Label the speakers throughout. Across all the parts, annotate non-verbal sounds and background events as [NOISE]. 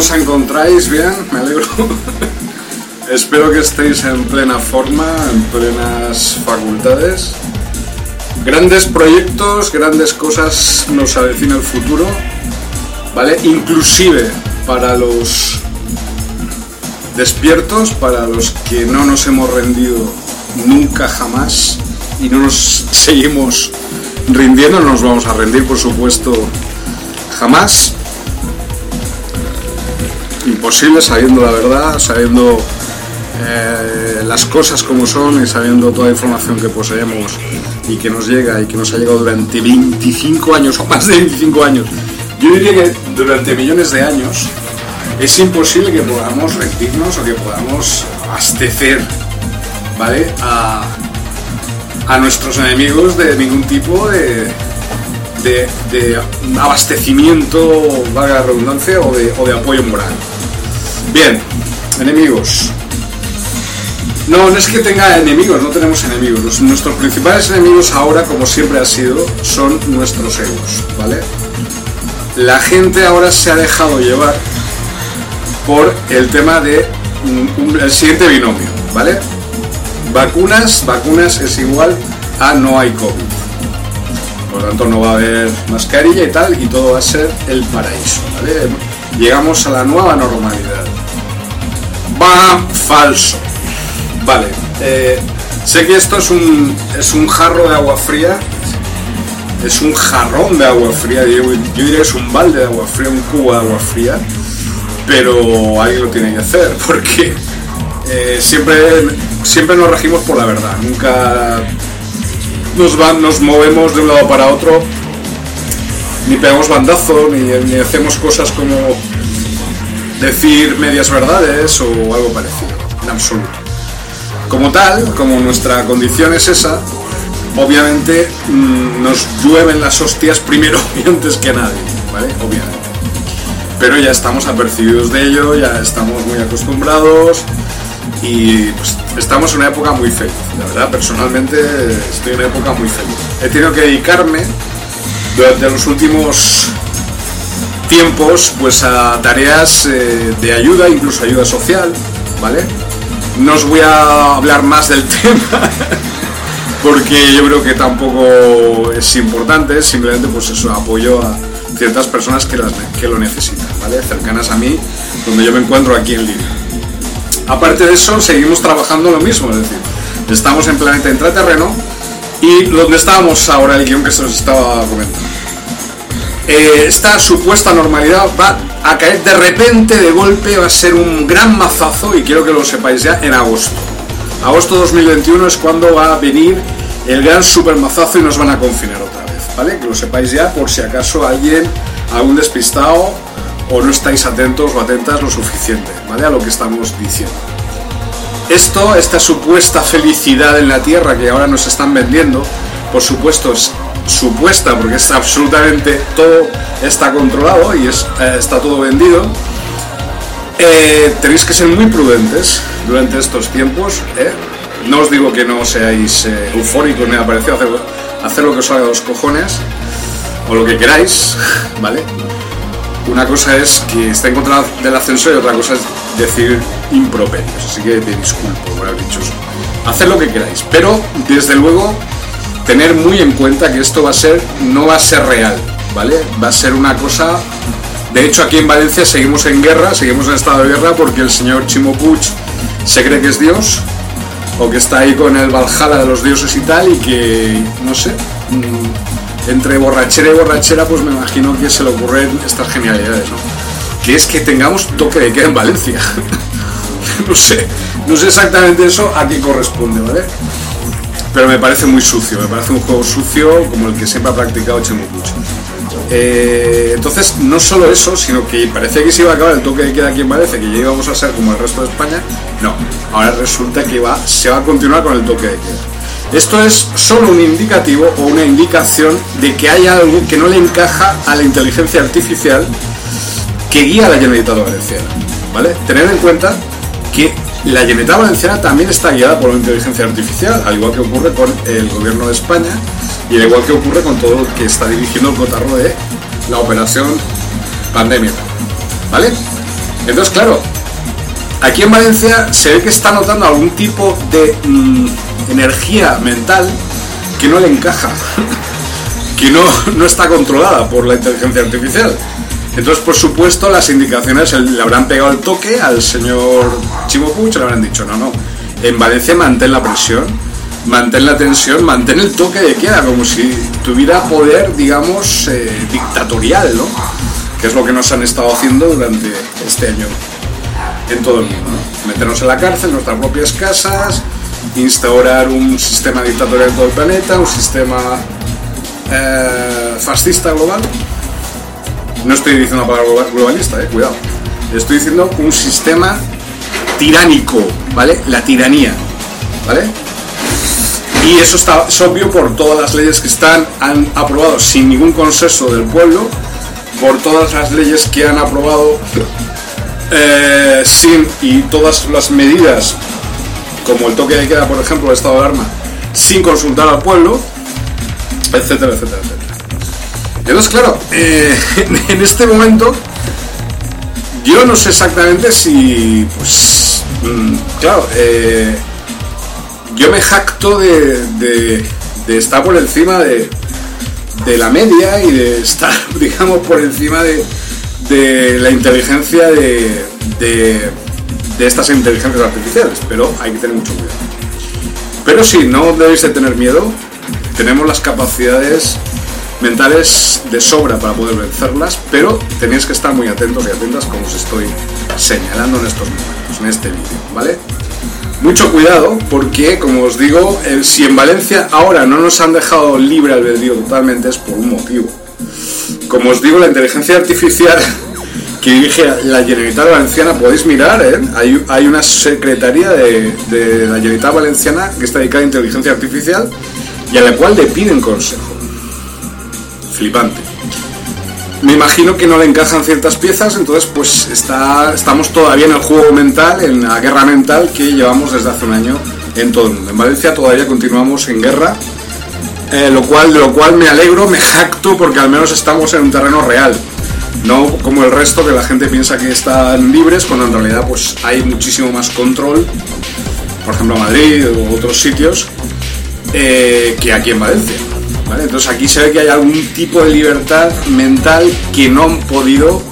Speaker 1: Os encontráis? ¿Bien? Me alegro. Espero que estéis en plena forma, en plenas facultades. Grandes proyectos, grandes cosas nos avecina el futuro, ¿vale? Inclusive para los despiertos, para los que no nos hemos rendido nunca jamás y no nos seguimos rindiendo, no nos vamos a rendir por supuesto jamás imposible sabiendo la verdad, sabiendo eh, las cosas como son y sabiendo toda la información que poseemos y que nos llega y que nos ha llegado durante 25 años o más de 25 años. Yo diría que durante millones de años es imposible que podamos rendirnos o que podamos abastecer ¿vale? a, nuestros enemigos de ningún tipo de, abastecimiento, valga la redundancia, o de apoyo moral. Bien, enemigos. No, no es que tenga enemigos, no tenemos enemigos. Nuestros principales enemigos ahora, como siempre ha sido, son nuestros egos, ¿vale? La gente ahora se ha dejado llevar por el tema de un- siguiente binomio, ¿vale? Vacunas, vacunas es igual a no hay COVID. Por lo tanto, no va a haber mascarilla y tal, y todo va a ser el paraíso. ¿vale? Llegamos a la nueva normalidad. ¡Bam! Falso. Vale. eh, sé que esto es un, es un jarro de agua fría. Es un jarrón de agua fría. Yo, yo diría que es un balde de agua fría, un cubo de agua fría. Pero alguien lo tiene que hacer [LAUGHS] porque eh, siempre, siempre nos regimos por la verdad. Nunca nos, van, nos movemos de un lado para otro, ni pegamos bandazo, ni, ni hacemos cosas como decir medias verdades o algo parecido, en absoluto. Como tal, como nuestra condición es esa, obviamente mm, nos llueven las hostias primero [LAUGHS] y antes que nadie, ¿vale? Obviamente. Pero ya estamos apercibidos de ello, ya estamos muy acostumbrados y pues, estamos en una época muy feliz. La verdad, personalmente estoy en una época muy feliz. He tenido que dedicarme durante los últimos tiempos pues a tareas eh, de ayuda, incluso ayuda social, ¿vale? No os voy a hablar más del [LAUGHS] tema porque yo creo que tampoco es importante, simplemente pues eso, apoyo a ciertas personas que, las- que lo necesitan, ¿vale? Cercanas a mí, donde yo me encuentro aquí en Lima. Aparte de eso, seguimos trabajando lo mismo, es decir, estamos en planeta intraterreno y donde estábamos ahora, el guion que se nos estaba comentando. Eh, esta supuesta normalidad va a caer de repente, de golpe, va a ser un gran mazazo y quiero que lo sepáis ya en agosto. Agosto 2021 es cuando va a venir el gran super mazazo y nos van a confinar otra vez, ¿vale? Que lo sepáis ya por si acaso alguien, algún despistado o no estáis atentos o atentas lo suficiente, ¿vale? A lo que estamos diciendo. esto, esta supuesta felicidad en la Tierra que ahora nos están vendiendo, por supuesto es supuesta porque es absolutamente todo está controlado y eh, está todo vendido. Eh, tenéis que ser muy prudentes durante estos tiempos. ¿eh? No os digo que no seáis eufóricos ni aparecido hacer, hacer lo que os salga los cojones o lo que queráis, [LAUGHS] ¿vale? Una cosa es que está en contra del ascensor y otra cosa es decir improperios. Así que te disculpo por haber dicho eso. Haced lo que queráis, pero desde luego tener muy en cuenta que esto va a ser, no va a ser real, ¿vale? Va a ser una cosa. De hecho, aquí en Valencia seguimos en guerra, seguimos en estado de guerra porque el señor Chimo Puig se cree que es Dios o que está ahí con el Valhalla de los dioses y tal y que, no sé, mm, entre borrachera y borrachera, pues me imagino que se le ocurren estas genialidades, ¿no? Que es que tengamos toque de queda en Valencia. [LAUGHS] no sé, no sé exactamente eso a qué corresponde, ¿vale? Pero me parece muy sucio, me parece un juego sucio como el que siempre ha practicado Chemo eh, entonces, no solo eso, sino que parece que se iba a acabar el toque de queda aquí en Valencia, que ya íbamos a ser como el resto de España. No, ahora resulta que va, se va a continuar con el toque de queda. Esto es solo un indicativo o una indicación de que hay algo que no le encaja a la inteligencia artificial que guía a la Generalitat Valenciana. ¿Vale? Tener en cuenta que la Generalitat Valenciana también está guiada por la inteligencia artificial, al igual que ocurre con el gobierno de España y al igual que ocurre con todo lo que está dirigiendo el cotarro de la operación pandemia. ¿Vale? Entonces, claro, aquí en Valencia se ve que está notando algún tipo de mm, energía mental que no le encaja, [LAUGHS] que no, no está controlada por la inteligencia artificial. Entonces, por supuesto, las indicaciones le habrán pegado el toque al señor Chimo Puig, le habrán dicho, no, no, en Valencia mantén la presión, mantén la tensión, mantén el toque de queda, como si tuviera poder, digamos, eh, dictatorial, ¿no? Que es lo que nos han estado haciendo durante este año en todo el mundo. Meternos en la cárcel, en nuestras propias casas, instaurar un sistema dictatorial en todo el planeta, un sistema eh, fascista global. No estoy diciendo la palabra globalista, eh, cuidado. Estoy diciendo un sistema tiránico, ¿vale? La tiranía, ¿vale? Y eso está obvio por todas las leyes que están han aprobado sin ningún consenso del pueblo, por todas las leyes que han aprobado eh, sin y todas las medidas, como el toque de queda, por ejemplo, el estado de alarma, sin consultar al pueblo, etcétera, etcétera, etcétera. Entonces, claro, eh, [LAUGHS] en este momento yo no sé exactamente si, pues, mm, claro, eh, yo me jacto de, estar por encima de, la media y de estar, [LAUGHS] digamos, por encima de, la inteligencia de, de estas inteligencias artificiales, pero hay que tener mucho cuidado. Pero sí, no debéis de tener miedo, tenemos las capacidades mentales de sobra para poder vencerlas, pero tenéis que estar muy atentos y atentas como os estoy señalando en estos momentos, en este vídeo, ¿vale? Mucho cuidado porque, como os digo, si en Valencia ahora no nos han dejado libre albedrío totalmente es por un motivo. Como os digo, la inteligencia artificial [LAUGHS] que dirige la Generalitat Valenciana, podéis mirar, ¿eh? hay, una secretaría de, de la Generalitat Valenciana que está dedicada a inteligencia artificial y a la cual le piden consejo flipante. Me imagino que no le encajan ciertas piezas, entonces pues está, estamos todavía en el juego mental, en la guerra mental que llevamos desde hace un año en todo el mundo. En Valencia todavía continuamos en guerra, eh, lo cual, de lo cual me alegro, me jacto porque al menos estamos en un terreno real. No como el resto que la gente piensa que están libres, cuando en realidad pues hay muchísimo más control, por ejemplo Madrid u otros sitios, eh, que aquí en Valencia. Entonces aquí se ve que hay algún tipo de libertad mental que no han podido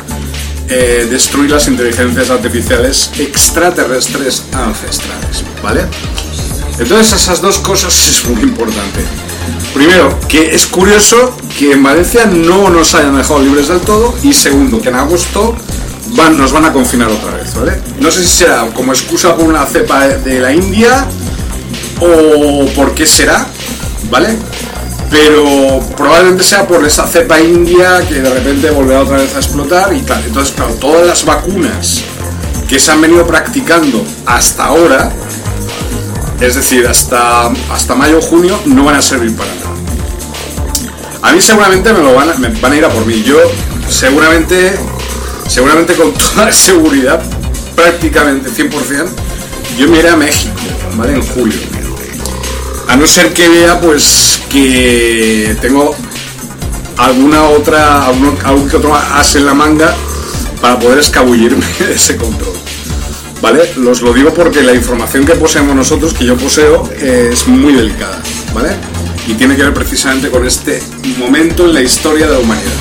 Speaker 1: eh, destruir las inteligencias artificiales extraterrestres ancestrales, ¿vale? Entonces esas dos cosas [LAUGHS] es muy importante. Primero, que es curioso que en Valencia no nos hayan dejado libres del todo y segundo, que en agosto van, nos van a confinar otra vez, ¿vale? No sé si será como excusa por una cepa de la India o por qué será, ¿vale? Pero probablemente sea por esa cepa india que de repente volverá otra vez a explotar y tal. Entonces, claro, todas las vacunas que se han venido practicando hasta ahora Es decir, hasta, hasta mayo o junio no van a servir para nada. A mí seguramente me lo van a, van a ir a por mí. Yo seguramente, seguramente con [LAUGHS] toda seguridad, prácticamente 100%, yo me iré a México, ¿vale? En julio. A no ser que vea pues que tengo alguna otra, algún, algún que otro as en la manga para poder escabullirme [LAUGHS] de ese control. ¿Vale? Los lo digo porque la información que poseemos nosotros, que yo poseo, es muy delicada, ¿vale? Y tiene que ver precisamente con este momento en la historia de la humanidad.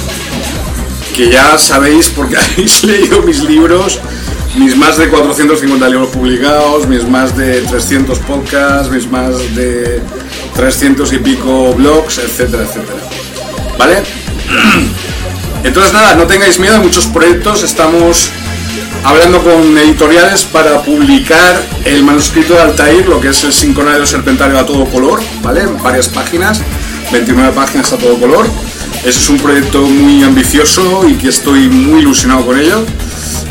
Speaker 1: Que ya sabéis porque [LAUGHS] habéis leído mis libros, mis más de 450 libros publicados, mis más de 300 podcasts, mis más de 300 y pico blogs, etcétera, etcétera. ¿Vale? [CLEARS THROAT] Entonces nada, no tengáis miedo, hay muchos proyectos, estamos hablando con editoriales para publicar el manuscrito de Altair, lo que es el sincronario serpentario a todo color, ¿vale? En varias páginas, 29 páginas a todo color. Ese es un proyecto muy ambicioso y que estoy muy ilusionado con ello.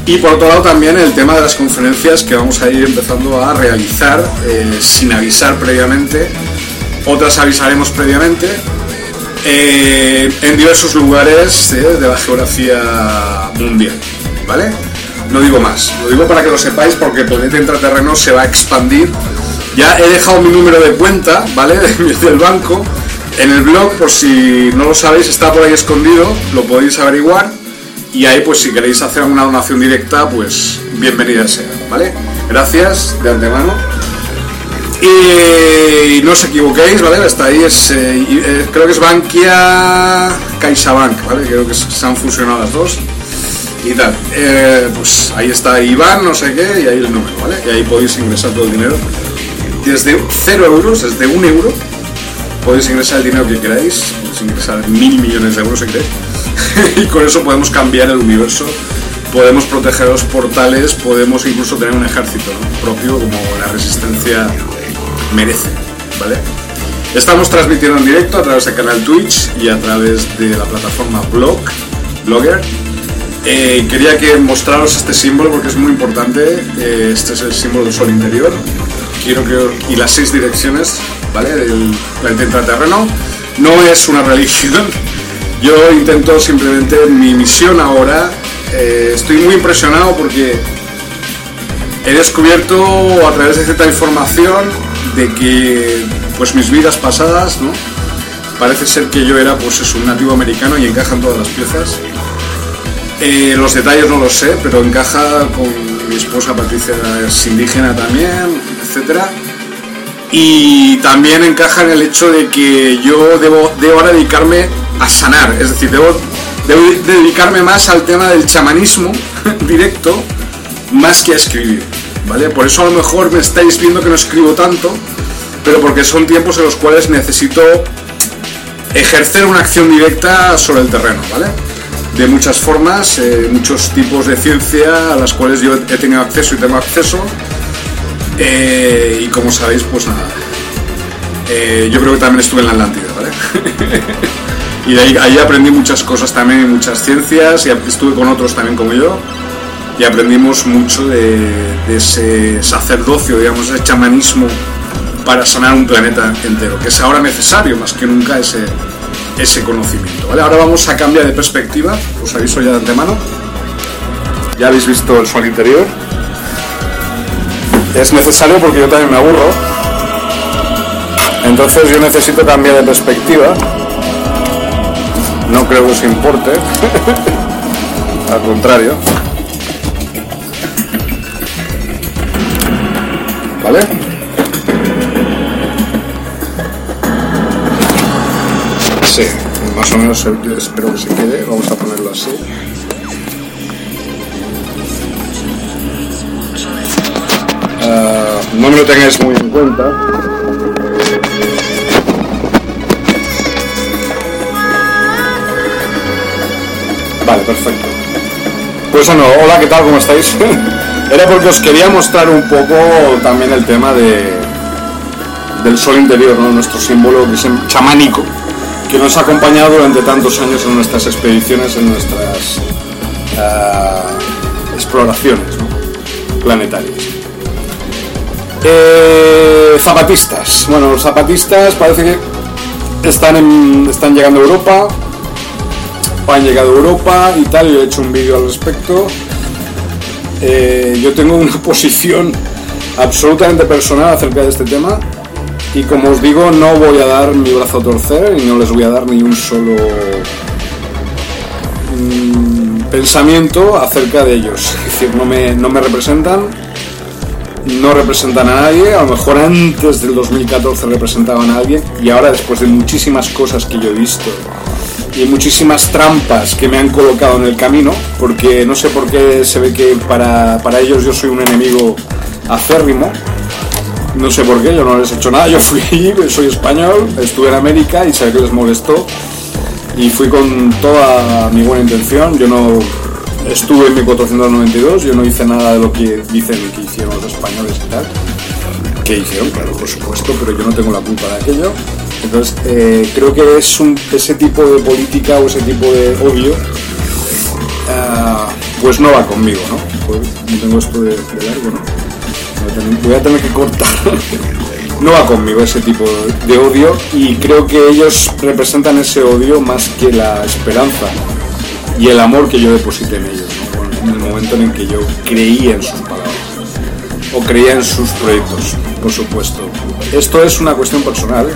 Speaker 1: Y por otro lado también el tema de las conferencias que vamos a ir empezando a realizar eh, sin avisar previamente. Otras avisaremos previamente eh, en diversos lugares eh, de la geografía mundial, ¿vale? No digo más, lo digo para que lo sepáis porque Planeta Intraterreno se va a expandir. Ya he dejado mi número de cuenta, ¿vale? [LAUGHS] Del banco en el blog, por si no lo sabéis, está por ahí escondido, lo podéis averiguar. Y ahí, pues si queréis hacer una donación directa, pues bienvenida sea, ¿vale? Gracias de antemano. Y no os equivoquéis, ¿vale? Hasta ahí es, eh, eh, creo que es Bankia CaixaBank, ¿vale? Creo que se han fusionado las dos y tal. Eh, pues ahí está Iván, no sé qué, y ahí el número, ¿vale? Y ahí podéis ingresar todo el dinero. Desde 0 euros, desde un euro, podéis ingresar el dinero que queráis, podéis ingresar mil millones de euros si queréis. [LAUGHS] y con eso podemos cambiar el universo, podemos proteger los portales, podemos incluso tener un ejército propio como la resistencia merece, ¿vale? Estamos transmitiendo en directo a través del canal Twitch y a través de la plataforma Blog, Blogger. Eh, quería que mostraros este símbolo porque es muy importante. Eh, este es el símbolo del sol interior. Quiero que y las seis direcciones, ¿vale? Del planeta. No es una [LAUGHS] religión. Yo intento simplemente mi misión ahora. eh, estoy muy impresionado porque he descubierto a través de cierta información de que pues mis vidas pasadas, ¿no? Parece ser que yo era pues es un nativo americano y encajan todas las piezas. Eh, los detalles no los sé, pero encaja con mi esposa Patricia es indígena también, etcétera. Y también encaja en el hecho de que yo debo, debo ahora dedicarme a sanar, es decir, debo, debo dedicarme más al tema del chamanismo [LAUGHS] directo más que a escribir, Por eso a lo mejor me estáis viendo que no escribo tanto, pero porque son tiempos en los cuales necesito ejercer una acción directa sobre el terreno, ¿vale? De muchas formas, eh, muchos tipos de ciencia a las cuales yo he tenido acceso y tengo acceso. Eh, y como sabéis, pues nada. eh, yo creo que también estuve en la Atlántida, ¿vale? [LAUGHS] y ahí, ahí aprendí muchas cosas también, muchas ciencias, y estuve con otros también como yo y aprendimos mucho de, ese sacerdocio, digamos, ese chamanismo para sanar un planeta entero, que es ahora necesario más que nunca ese, ese conocimiento. ¿vale? Ahora vamos a cambiar de perspectiva, os aviso ya de antemano. Ya habéis visto el sol interior. Es necesario porque yo también me aburro. Entonces yo necesito cambiar de perspectiva. No creo que os importe. [LAUGHS] Al contrario. ¿Vale? Sí, más o menos eh, espero que se quede. Vamos a ponerlo así. Ah, no me lo tengáis muy en cuenta. Vale, perfecto. Pues bueno, hola, ¿qué tal? ¿Cómo estáis? [LAUGHS] Era porque os quería mostrar un poco también el tema de, del sol interior, ¿no? nuestro símbolo que es chamánico, que nos ha acompañado durante tantos años en nuestras expediciones, en nuestras ah, exploraciones planetarias. Eh, zapatistas. Bueno, los zapatistas parece que están, en- están llegando a Europa. Han llegado a Europa y tal. Yo he hecho un vídeo al respecto. Eh, yo tengo una [LAUGHS] posición absolutamente personal acerca de este tema. Y como os digo, no voy a dar mi brazo a torcer y no les voy a dar ni un solo mm, pensamiento acerca de ellos. Es decir, no me, no me representan, no representan a nadie. A lo mejor antes del 2014 representaban a alguien y ahora después de muchísimas cosas que yo he visto y muchísimas trampas que me han colocado en el camino, porque no sé por qué se ve que para, para ellos yo soy un enemigo acérrimo. No sé por qué, yo no les he hecho nada. Yo fui [LAUGHS] soy español, estuve en América y sé que les molestó. Y fui con toda mi buena intención. Yo no estuve en 1492, yo no hice nada de lo que dicen que hicieron los españoles y tal. Que hicieron, claro, por supuesto, pero yo no tengo la culpa de aquello. Entonces, eh, creo que es ese tipo de política o ese tipo de odio, ah, pues no va conmigo, ¿no? Pues, no tengo esto de, largo, ¿no? Voy a tener- voy a tener que cortar. [LAUGHS] No va conmigo ese tipo de odio y creo que ellos representan ese odio más que la esperanza y el amor que yo deposité en ellos, ¿no? En el momento en el que yo creía en sus palabras o creía en sus proyectos, por supuesto. Esto es una cuestión personal,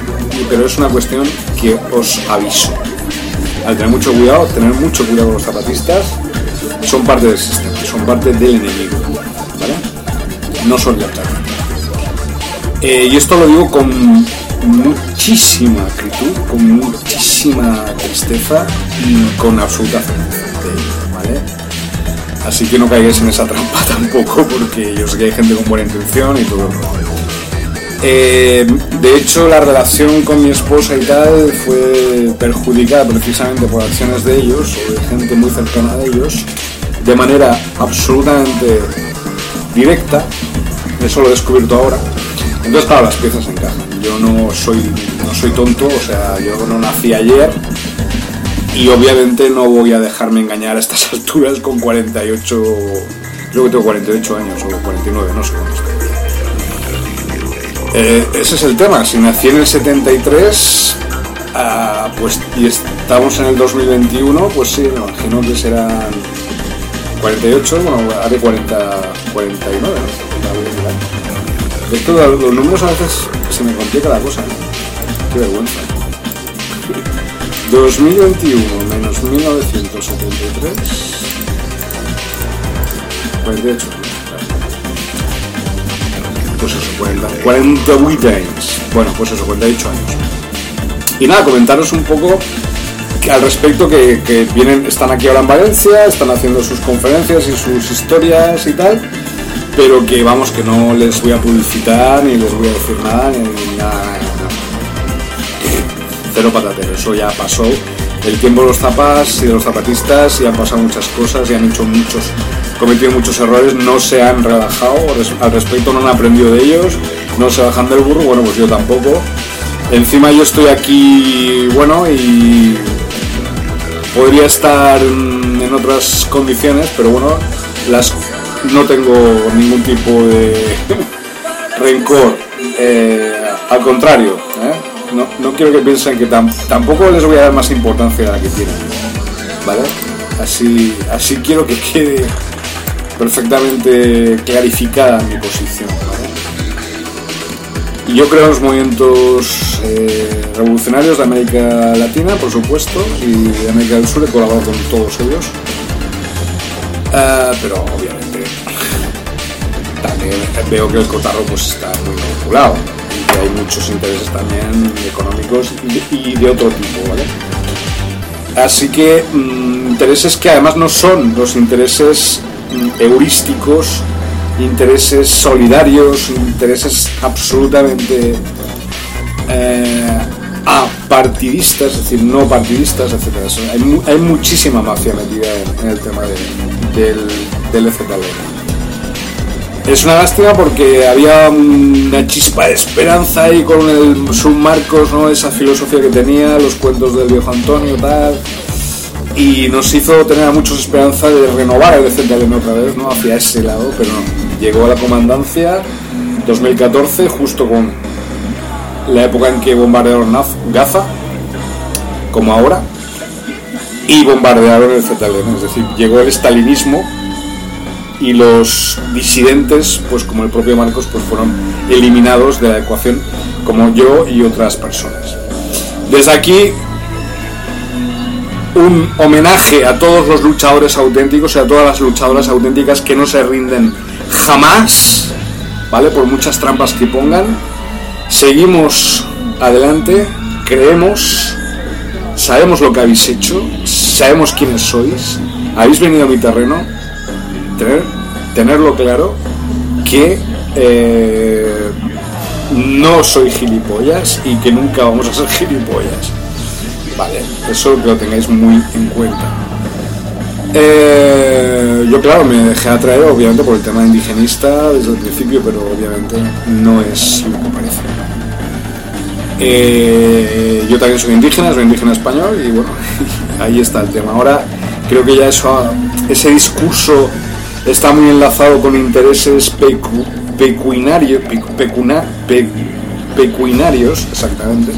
Speaker 1: pero es una cuestión que os aviso. Al tener mucho cuidado, tener mucho cuidado con los zapatistas, son parte del sistema, son parte del enemigo, ¿vale? No son de otra. Eh, y esto lo digo con muchísima acritud, con muchísima tristeza y con absoluta certeza, ¿vale? Así que no caigáis en esa trampa [LAUGHS] tampoco, porque yo sé que hay gente con buena intención y todo. el rollo. Eh, de hecho, la relación con mi esposa y tal fue perjudicada precisamente por acciones de ellos o de gente muy cercana a ellos, de manera absolutamente directa. Eso lo he descubierto ahora. Entonces, claro, las piezas encajan. Yo no soy, no soy tonto, o sea, yo no nací ayer y obviamente no voy a dejarme engañar a estas [LAUGHS] alturas con 48, creo que tengo 48 años o 49, no sé cuántos tengo. Eh, ese es el tema, si nací en el 73, ah, pues y estamos en el 2021, pues sí, me imagino que serán 48, bueno, haré 40, 49, ¿no? Voy a mirar. Es que los, números a veces se me complica la cosa. Qué vergüenza. [LAUGHS] 2021 menos 1973. 48. Pues eso, 40, 48 años. Bueno, pues eso, 48 años. Y nada, comentaros un poco que al respecto que, vienen, están aquí ahora en Valencia, están haciendo sus conferencias y sus historias y tal, pero que vamos, que no les voy a publicitar, ni les voy a decir nada, ni nada, nada, nada. Cero patatero, eso ya pasó. El tiempo de los zapas y de los zapatistas y han pasado muchas cosas y han hecho muchos, cometido muchos errores, no se han relajado, al respecto no han aprendido de ellos, no se bajan del burro, bueno pues yo tampoco. Encima yo estoy aquí, bueno, y podría estar en otras condiciones, pero bueno, las no tengo ningún tipo de [LAUGHS] rencor. eh, al contrario. No, no quiero que piensen que tam- tampoco les voy a dar más importancia de la que tienen. ¿Vale? Así, así quiero que quede perfectamente clarificada mi posición. Y yo creo en los movimientos eh, revolucionarios de América Latina, por supuesto, y de América del Sur he colaborado con todos ellos. Ah, pero obviamente también veo que el cotarro pues está muy manipulado hay muchos intereses también económicos y de, otro tipo, ¿vale? Así que mm, intereses que además no son los intereses mm, heurísticos, intereses solidarios, intereses absolutamente eh, apartidistas, es decir, no partidistas, etc. Hay, mu- hay muchísima mafia metida en, el tema de- del, del. Es una lástima porque había una chispa de esperanza ahí con el submarcos, ¿no? esa filosofía que tenía, los cuentos del viejo Antonio, tal, y nos hizo tener a muchos esperanza de renovar el ZLM otra vez, ¿no? hacia ese lado, pero no. Llegó a la comandancia 2014 justo con la época en que bombardearon Gaza, como ahora, y bombardearon el ZLN, es decir, llegó el estalinismo y los disidentes, pues como el propio Marcos, pues fueron eliminados de la ecuación, como yo y otras personas. Desde aquí, un homenaje a todos los luchadores auténticos y a todas las luchadoras auténticas que no se rinden jamás, ¿vale? Por muchas trampas que pongan. Seguimos adelante, creemos, sabemos lo que habéis hecho, sabemos quiénes sois, habéis venido a mi terreno, tener, tenerlo claro que eh, no soy gilipollas y que nunca vamos a ser [LAUGHS] gilipollas. Vale, eso que lo tengáis muy en cuenta. Eh, yo claro, me dejé atraer obviamente por el tema indigenista desde el principio, pero obviamente no es lo que parece. Eh, yo también soy indígena, soy indígena español y bueno, [LAUGHS] ahí está el tema. Ahora creo que ya eso, ese discurso está muy enlazado con intereses pecuinarios, pecuinarios, exactamente,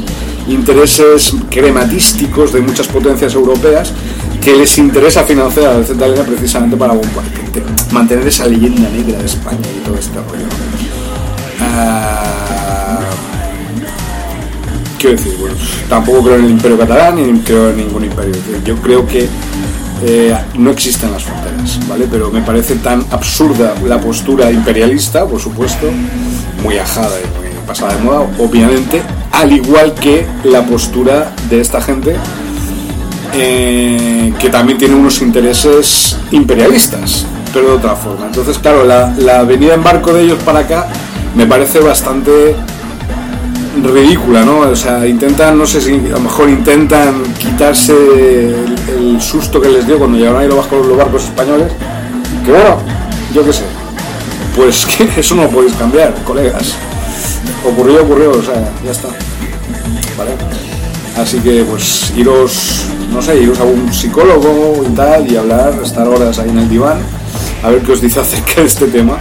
Speaker 1: intereses crematísticos de muchas potencias europeas que les interesa financiar a la precisamente para mantener esa leyenda negra de España y todo este rollo. Ah, quiero decir, bueno, tampoco creo en el imperio catalán ni creo en ningún imperio. Yo creo que eh, no existen las ¿vale? Pero me parece tan absurda la postura imperialista, por supuesto, muy ajada y muy pasada de moda, obviamente, al igual que la postura de esta gente eh, que también tiene unos intereses imperialistas, pero de otra forma. Entonces, claro, la, la venida en barco de ellos para acá me parece bastante ridícula, ¿no? O sea, intentan, no sé si a lo mejor intentan quitarse el, susto que les dio cuando llegaron ahí los, los barcos españoles. Que bueno, yo qué sé. Pues [LAUGHS] que eso no podéis cambiar, colegas. Ocurrió, ocurrió, o sea, ya está. ¿Vale? Así que pues iros, no sé, iros a un psicólogo y tal y hablar, estar horas ahí en el diván, a ver qué os dice [LAUGHS] acerca de este tema.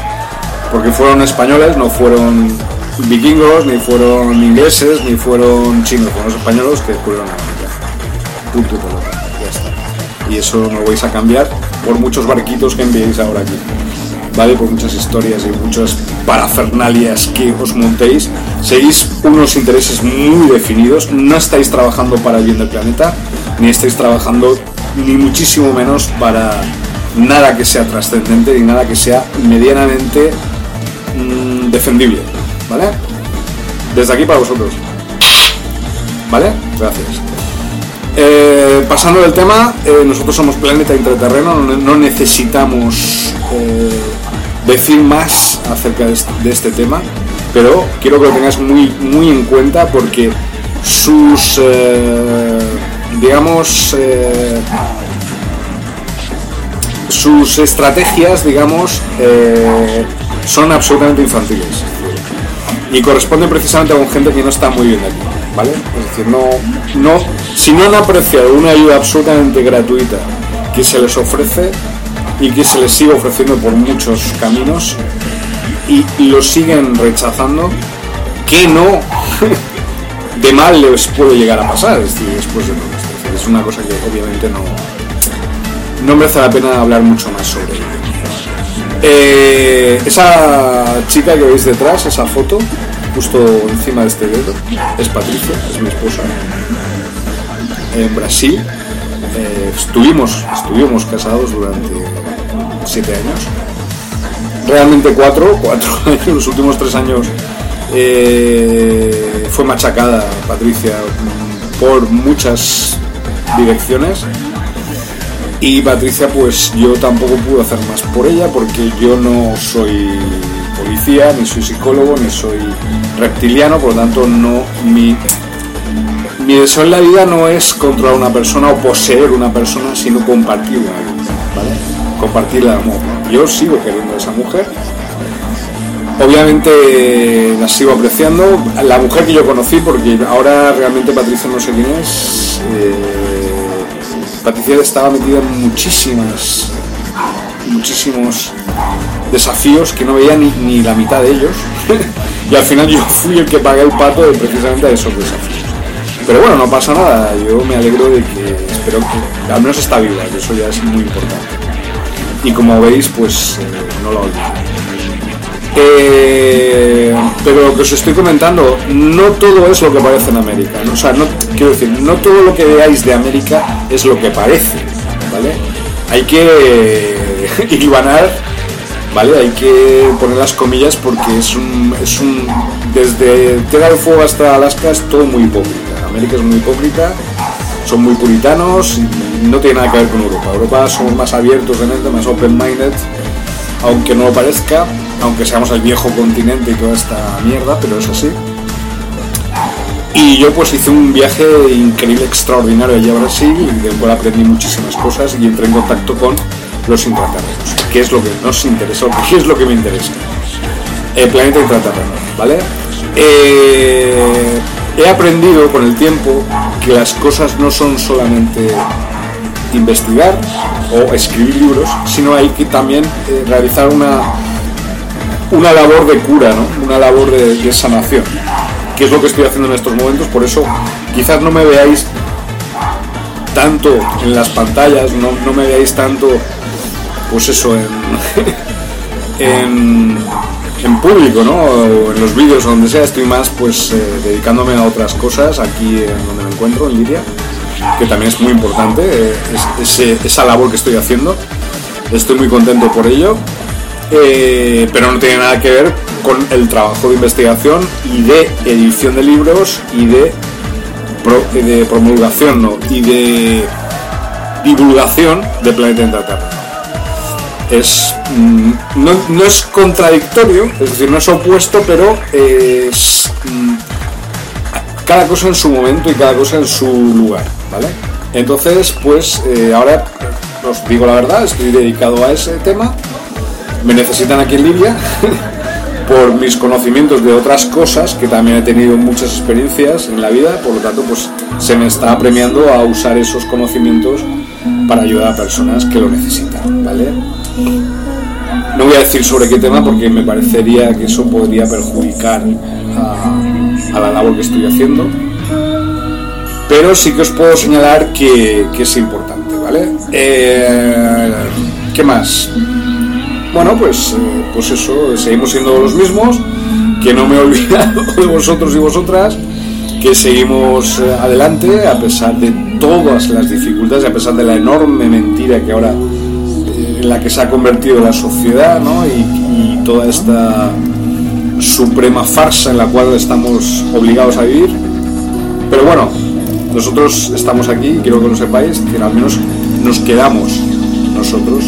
Speaker 1: Porque fueron españoles, no fueron vikingos, ni fueron ingleses, ni fueron chinos, fueron los españoles que descubrieron América. Punto y Ya está. Y eso no lo vais a cambiar por muchos barquitos que enviéis ahora aquí. ¿Vale? Por muchas historias y muchas parafernalias que os montéis. Seguís unos intereses muy definidos. No estáis trabajando para el bien del planeta, ni estáis trabajando ni muchísimo menos para nada que sea trascendente ni nada que sea medianamente mm, defendible. ¿Vale? Desde aquí para vosotros. ¿Vale? Gracias. Eh, pasando del tema, eh, nosotros somos Planeta Intraterreno, no, necesitamos eh, decir más acerca de este, tema, pero quiero que lo tengáis muy en cuenta porque sus, digamos, sus estrategias, digamos, son absolutamente infantiles y corresponde precisamente un gente que no está muy bien aquí, ¿vale? Es decir, no, no, si no han apreciado una ayuda absolutamente gratuita que se les ofrece y que se les sigue ofreciendo por muchos caminos y, lo siguen rechazando, que no [LAUGHS] de mal les puede llegar a pasar, es decir, después de todo esto. Es, una cosa que obviamente no, no merece la pena hablar mucho más sobre ello. Eh, esa chica que veis detrás, esa foto, justo encima de este dedo, es Patricia, es mi esposa. En Brasil eh, estuvimos, estuvimos casados durante siete años. Realmente cuatro, cuatro [LAUGHS] años, los últimos tres años eh, fue machacada Patricia por muchas direcciones y Patricia, pues yo tampoco pude hacer más por ella porque yo no soy policía, ni soy psicólogo, ni soy reptiliano, por lo tanto no mi, mi deseo en la vida no es controlar una persona o poseer una persona, sino compartir ¿vale? Compartir el amor. Yo sigo queriendo a esa mujer. Obviamente la sigo apreciando. La mujer que yo conocí, porque ahora realmente Patricia no sé quién es. Eh, Patricia estaba metida en muchísimas, muchísimos desafíos que no veía ni, la mitad de ellos. [LAUGHS] Y al final yo fui el que pagué el pato de precisamente a esos desafíos. Pero bueno, no pasa nada, yo me alegro de que espero que al menos está viva, que eso ya es muy importante. Y como veis, pues eh, no lo olvido. Eh, pero lo que os estoy comentando, no todo es lo que parece en América. O sea, no, quiero decir, no todo lo que veáis de América es lo que parece, ¿vale? Hay que [LAUGHS] hilvanar, ¿vale? Hay que poner las comillas porque es un, es un desde Tierra del Fuego hasta Alaska es todo muy hipócrita. América es muy hipócrita, son muy puritanos y no tiene nada que ver con Europa. Europa somos más abiertos de mente, más open-minded, aunque no lo parezca, aunque seamos el viejo continente y toda esta mierda, pero es así. Y yo pues hice un viaje increíble, extraordinario allí a Brasil, del cual aprendí muchísimas cosas y entré en contacto con los intraterrenos, que es lo que nos interesa, qué es lo que me interesa. El planeta intraterreno, ¿vale? Eh, he aprendido con el tiempo que las cosas no son solamente investigar o escribir libros, sino hay que también eh, realizar una, una labor de cura, ¿no? una labor de, sanación, que es lo que estoy haciendo en estos momentos, por eso quizás no me veáis tanto en las pantallas, no, no me veáis tanto, pues eso, en, [LAUGHS] en público, ¿no? En los vídeos o donde sea, estoy más pues eh, dedicándome a otras cosas aquí en donde me encuentro, en Lidia, que también es muy importante, eh, esa labor que estoy haciendo. Estoy muy contento por ello, eh, pero no tiene nada que ver con el trabajo de investigación y de edición de libros y de, promulgación ¿no? y de divulgación de Planeta Interterra es mm, no, es contradictorio, es decir, no es opuesto, pero es mm, cada cosa en su momento y cada cosa en su lugar, ¿vale? Entonces, pues eh, ahora os digo la verdad, estoy dedicado a ese tema. Me necesitan aquí en Libia [LAUGHS] por mis conocimientos de otras cosas, que también he tenido muchas experiencias en la vida, por lo tanto, pues se me está premiando a usar esos conocimientos para ayudar a personas que lo necesitan, ¿vale? No voy a decir sobre qué tema porque me parecería que eso podría perjudicar a, la labor que estoy haciendo. Pero sí que os puedo señalar que, es importante, ¿vale? Eh, ¿Qué más? Bueno, pues, eh, pues eso, seguimos siendo los mismos, que no me he [LAUGHS] olvidado de vosotros y vosotras, que seguimos eh, adelante a pesar de todas las dificultades, a pesar de la enorme mentira que ahora en la que se ha convertido la sociedad ¿no? y, toda esta suprema farsa en la cual estamos obligados a vivir. Pero bueno, nosotros estamos aquí y quiero que lo sepáis, que al menos nos quedamos nosotros.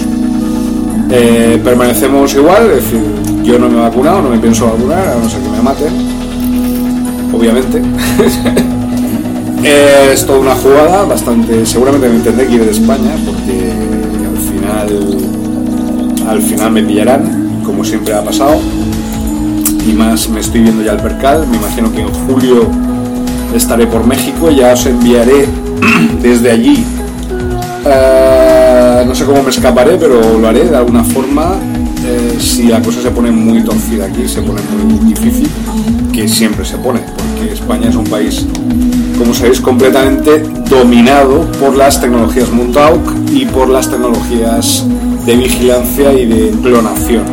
Speaker 1: Eh, permanecemos igual, es decir, yo no me he vacunado, no me pienso vacunar, a no ser que me maten, obviamente. [LAUGHS] es toda una jugada bastante, seguramente me entendé que ir de España, porque al final me pillarán, como siempre ha pasado. Y más me estoy viendo ya el percal, me imagino que en julio estaré por México, ya os enviaré [CLEARS THROAT] desde allí. Eh, no sé cómo me escaparé, pero lo haré de alguna forma. Eh, si la cosa se pone muy torcida aquí, se pone muy difícil, que siempre se pone, porque España es un país como sabéis, completamente dominado por las tecnologías Muntauk y por las tecnologías de vigilancia y de clonación,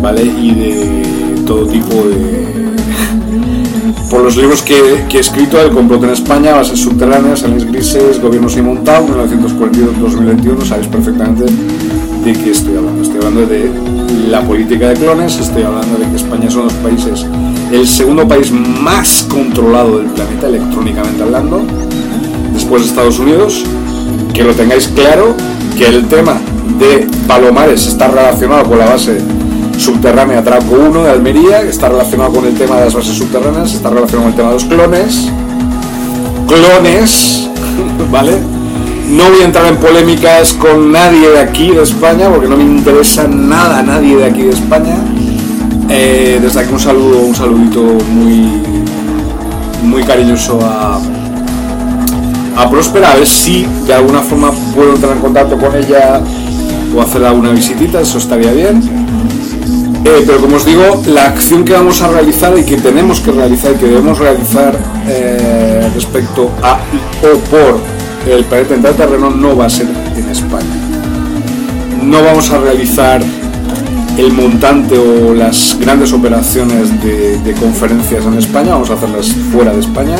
Speaker 1: ¿vale? Y de todo tipo de... por los libros que, he escrito, El complot en España, Bases subterráneas, Aliens Grises, Gobiernos y Montauk, 1942-2021, sabéis perfectamente de qué estoy hablando. Estoy hablando de la política de clones, estoy hablando de que España es uno de los países el segundo país más controlado del planeta electrónicamente hablando, después de Estados Unidos. Que lo tengáis claro, que el tema de Palomares está relacionado con la base subterránea Traco 1 de Almería, está relacionado con el tema de las bases subterráneas, está relacionado con el tema de los clones. Clones, [LAUGHS] ¿vale? No voy a entrar en polémicas con nadie de aquí de España, porque no me interesa nada nadie de aquí de España. Eh, desde aquí un saludo, un saludito muy, muy cariñoso a, a Próspera, a ver si de alguna forma puedo entrar en contacto con ella o hacerle alguna visitita, eso estaría bien. Eh, pero como os digo, la acción que vamos a realizar y que tenemos que realizar y que debemos realizar eh, respecto a o por el planeta terreno no va a ser en España. No vamos a realizar el montante o las grandes operaciones de, de conferencias en España, vamos a hacerlas fuera de España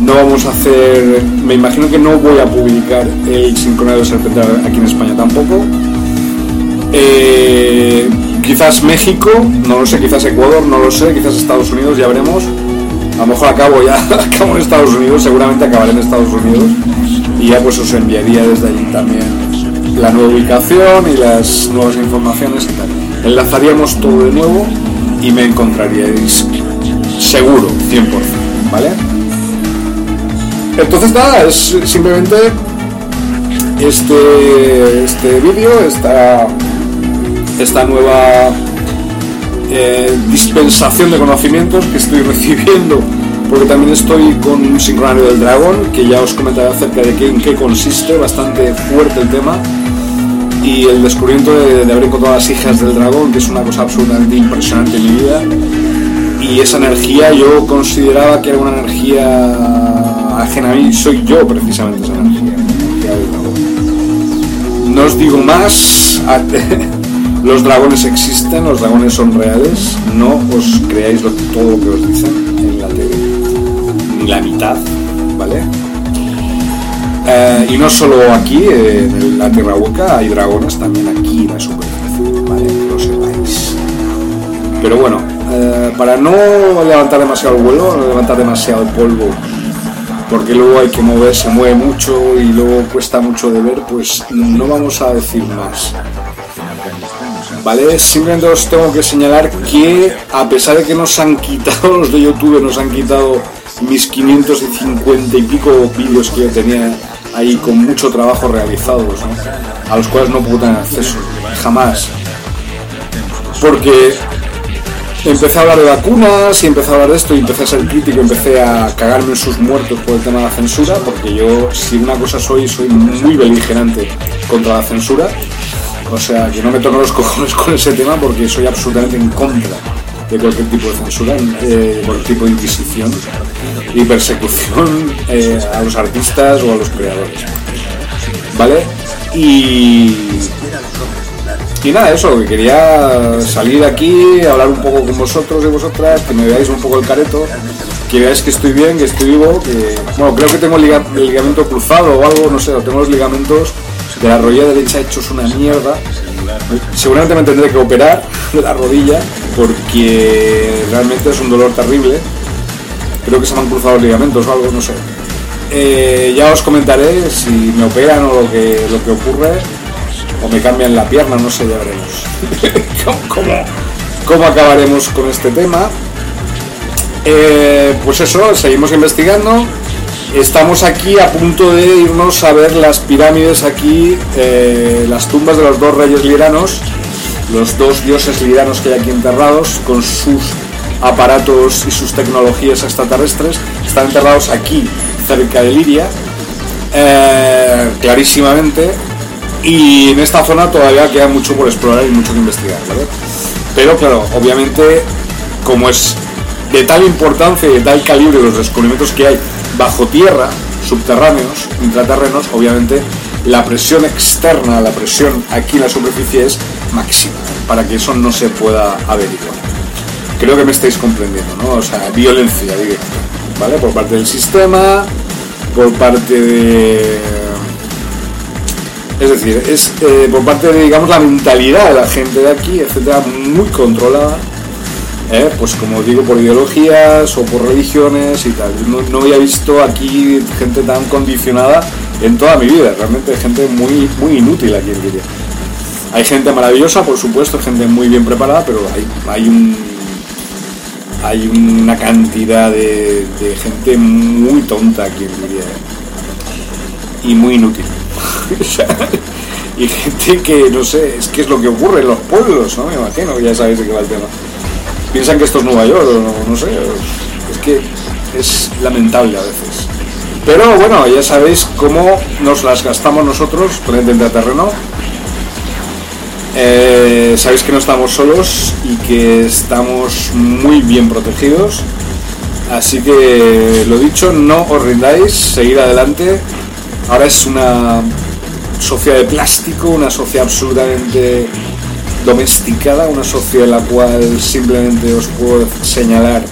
Speaker 1: no vamos a hacer, me imagino que no voy a publicar el sincronado de serpente aquí en España tampoco. Eh, quizás México, no lo sé, quizás Ecuador, no lo sé, quizás Estados Unidos, ya veremos. A lo mejor acabo ya, [LAUGHS] acabo en Estados Unidos, seguramente acabaré en Estados Unidos y ya pues os enviaría desde allí también la nueva ubicación y las nuevas informaciones y tal. Enlazaríamos todo de nuevo y me encontraríais seguro, 100%, ¿vale? Entonces nada, es simplemente este, este vídeo, esta, esta nueva eh, dispensación de conocimientos que estoy [LAUGHS] recibiendo, porque también estoy con un sincronario del dragón, que ya os comentaré acerca de qué, en qué consiste, bastante fuerte el tema, y el descubrimiento de, de haber encontrado las hijas del dragón, que es una cosa absolutamente impresionante en mi vida, y esa energía yo consideraba que era una energía ajena a mí, soy yo precisamente esa energía. No os digo más, [LAUGHS] los dragones existen, los dragones son reales, no os creáis todo lo que os dicen en la tele, ni la mitad, ¿vale? Eh, y no solo aquí, en la Tierra Hueca, hay dragones también aquí en la superficie, ¿vale? Lo sepáis. Pero bueno, eh, para no levantar demasiado el vuelo, no levantar demasiado el polvo porque luego hay que mover, se mueve mucho y luego cuesta mucho de ver, pues no vamos a decir más. ¿Vale? Simplemente os tengo que señalar que a pesar de que nos han quitado [LAUGHS] los de YouTube, nos han quitado mis 550 y pico vídeos que yo tenía ahí con mucho trabajo realizados, a los cuales no puedo tener acceso, jamás. Porque empecé a hablar de vacunas y empecé a hablar de esto y empecé a ser crítico, empecé a cagarme en sus muertos por el tema de la censura, porque yo, si una cosa soy, soy muy beligerante contra la censura. O sea, que no me toco los cojones con ese tema porque soy absolutamente en contra de cualquier tipo de censura, eh, cualquier tipo de inquisición y persecución eh, a los artistas o a los creadores. ¿Vale? Y y nada, eso, que quería salir aquí, hablar un poco con vosotros y vosotras, que me veáis un poco el careto, que veáis que estoy bien, que estoy vivo, que, bueno, creo que tengo el, ligamento cruzado o algo, no sé, tengo los ligamentos de la rodilla derecha hechos una mierda. Seguramente me tendré que operar [LAUGHS] la rodilla porque realmente es un dolor terrible. Creo que se me han cruzado los ligamentos o algo, no sé. Eh, ya os comentaré si me operan o lo que, lo que ocurre o me cambian la pierna, no sé, ya veremos [LAUGHS] cómo, acabaremos con este tema. Eh, pues eso, seguimos investigando. Estamos aquí a punto de irnos a ver las pirámides aquí, eh, las tumbas de los dos reyes liranos, los dos dioses liranos que hay aquí enterrados, con sus aparatos y sus tecnologías extraterrestres. Están enterrados aquí, cerca de Liria, eh, clarísimamente. Y en esta zona todavía queda mucho por explorar y mucho que investigar, ¿vale? Pero claro, obviamente, como es de tal importancia y de tal calibre los descubrimientos que hay bajo tierra, subterráneos, intraterrenos, obviamente la presión externa, la presión aquí en la superficie es máxima, para que eso no se pueda averiguar. Creo que me estáis comprendiendo, ¿no? O sea, violencia directa, ¿vale? Por parte del sistema, por parte de es decir, es eh, por parte de, digamos, la mentalidad de la gente de aquí, etcétera, muy controlada, ¿eh? pues como digo, por ideologías o por religiones y tal. No, había visto aquí gente tan condicionada en toda mi vida, realmente gente muy, muy inútil aquí en Liria. Hay gente maravillosa, por supuesto, gente muy bien preparada, pero hay, hay un hay una cantidad de, gente muy tonta aquí en Liria ¿eh? y muy inútil. [LAUGHS] y gente que, no sé, es que es lo que ocurre en los pueblos, ¿no? Me imagino, ya sabéis de qué va el tema. Piensan que esto es Nueva York, o no, sé, es que es lamentable a veces. Pero bueno, ya sabéis cómo nos las gastamos nosotros el terreno. Eh, sabéis que no estamos solos y que estamos muy bien protegidos. Así que lo dicho, no os rindáis, seguir adelante. Ahora es una sociedad de plástico, una sociedad absolutamente domesticada, una sociedad en la cual simplemente os puedo señalar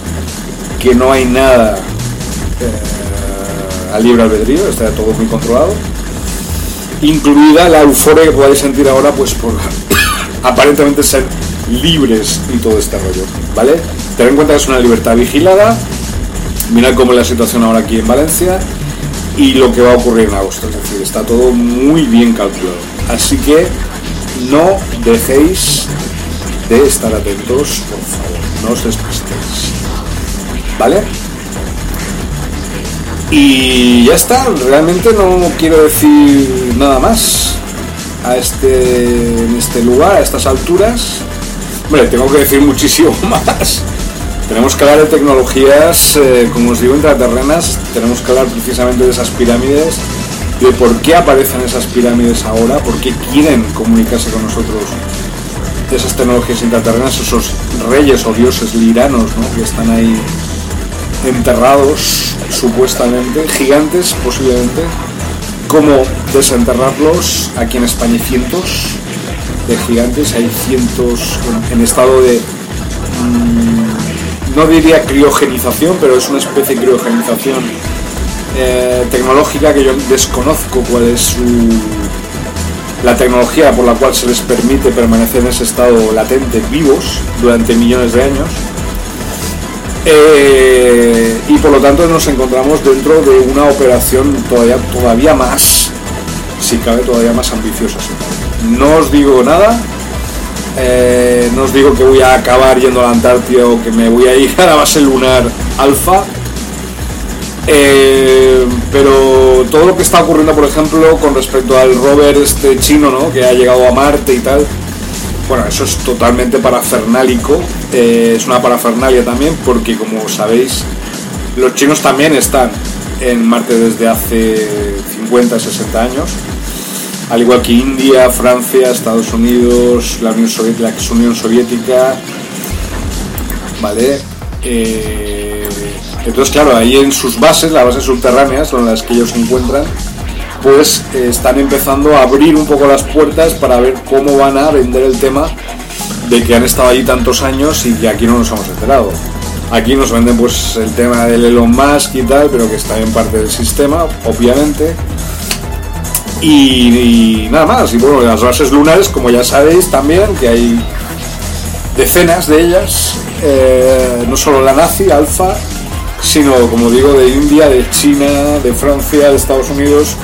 Speaker 1: que no hay nada eh, a libre albedrío, está todo muy controlado, incluida la euforia que podáis sentir ahora pues por [COUGHS] aparentemente ser libres y todo este rollo, ¿vale? Ten en cuenta que es una libertad vigilada, mirad cómo es la situación ahora aquí en Valencia y lo que va a ocurrir en agosto, es decir, está todo muy bien calculado. Así que no dejéis de estar atentos, por favor, no os despistéis. ¿Vale? Y ya está, realmente no quiero decir nada más a este, en este lugar, a estas alturas. Hombre, tengo que decir [LAUGHS] muchísimo más. Tenemos que hablar de tecnologías, eh, como os digo, intraterrenas. Tenemos que hablar precisamente de esas pirámides, de por qué aparecen esas pirámides ahora, por qué quieren comunicarse con nosotros esas tecnologías intraterrenas, esos reyes o dioses liranos ¿no? que están ahí enterrados supuestamente, gigantes posiblemente, cómo desenterrarlos. Aquí en España hay cientos de gigantes, hay cientos en, estado de, mm, no diría criogenización, pero es una especie de criogenización eh, tecnológica que yo desconozco cuál es su, la tecnología por la cual se les permite permanecer en ese estado latente, vivos, durante millones de años. Eh, y por lo tanto nos encontramos dentro de una operación todavía, todavía más, si cabe, todavía más ambiciosa. No os digo nada, eh, no os digo que voy a acabar yendo a la Antártida o que me voy a ir a la base lunar alfa, eh, pero todo lo que está ocurriendo, por ejemplo, con respecto al rover este chino, ¿no? que ha llegado a Marte y tal, bueno, eso es totalmente parafernálico, eh, es una parafernalia también porque como sabéis, los chinos también están en Marte desde hace 50, 60 años, al igual que India, Francia, Estados Unidos, la Unión Soviética, la Unión Soviética, ¿vale? Eh, entonces, claro, ahí en sus bases, las bases subterráneas, son las que ellos se encuentran, pues eh, están empezando a abrir un poco las puertas para ver cómo van a vender el tema de que han estado allí tantos años y que aquí no nos hemos enterado. Aquí nos venden pues el tema del Elon Musk y tal, pero que está en parte del sistema, obviamente. Y, nada más. Y bueno, las bases lunares, como ya sabéis también, que hay decenas de ellas, eh, no solo la nazi, Alfa, sino como digo, de India, de China, de Francia, de Estados Unidos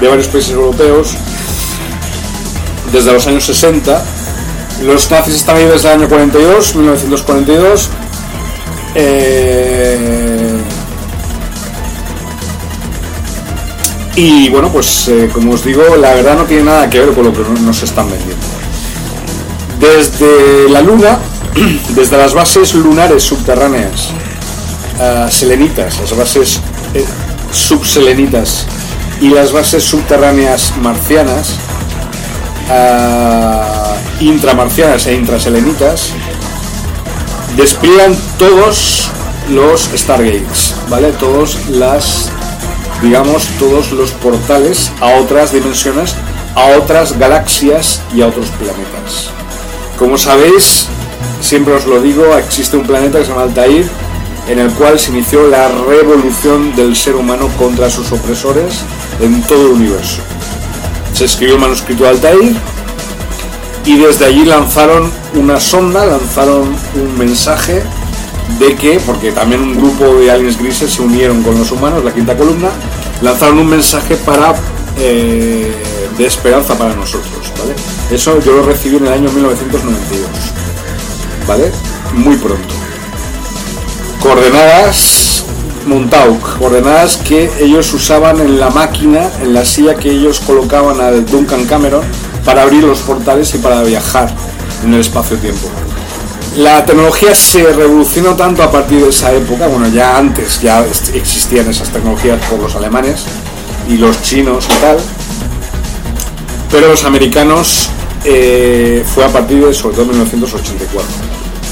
Speaker 1: de varios países europeos desde los años 60. Los nazis están ahí desde el año 42, 1942. Eh, y bueno, pues eh, como os digo, la verdad no tiene nada que ver con lo que nos están vendiendo. Desde la Luna, [CLEARS THROAT] desde las bases lunares subterráneas, selenitas, las bases subselenitas y las bases subterráneas marcianas, intramarcianas e intraselenitas, despliegan todos los Stargates, ¿vale? Todos las, digamos, todos los portales a otras dimensiones, a otras galaxias y a otros planetas. Como sabéis, siempre os lo digo, existe un planeta que se llama Altair, en el cual se inició la revolución del ser humano contra sus opresores en todo el universo. Se escribió el manuscrito de Altair y desde allí lanzaron una sonda, lanzaron un mensaje de que, porque también un grupo de aliens grises se unieron con los humanos, la quinta columna, lanzaron un mensaje para eh, de esperanza para nosotros, ¿vale? Eso yo lo recibí en el año 1992, ¿vale? Muy pronto. Coordenadas Montauk, coordenadas que ellos usaban en la máquina, en la silla que ellos colocaban al Duncan Cameron para abrir los portales y para viajar en el espacio-tiempo. La tecnología se revolucionó tanto a partir de esa época, bueno, ya antes ya existían esas tecnologías por los alemanes y los chinos y tal, pero los americanos eh, fue a partir de sobre todo 1984.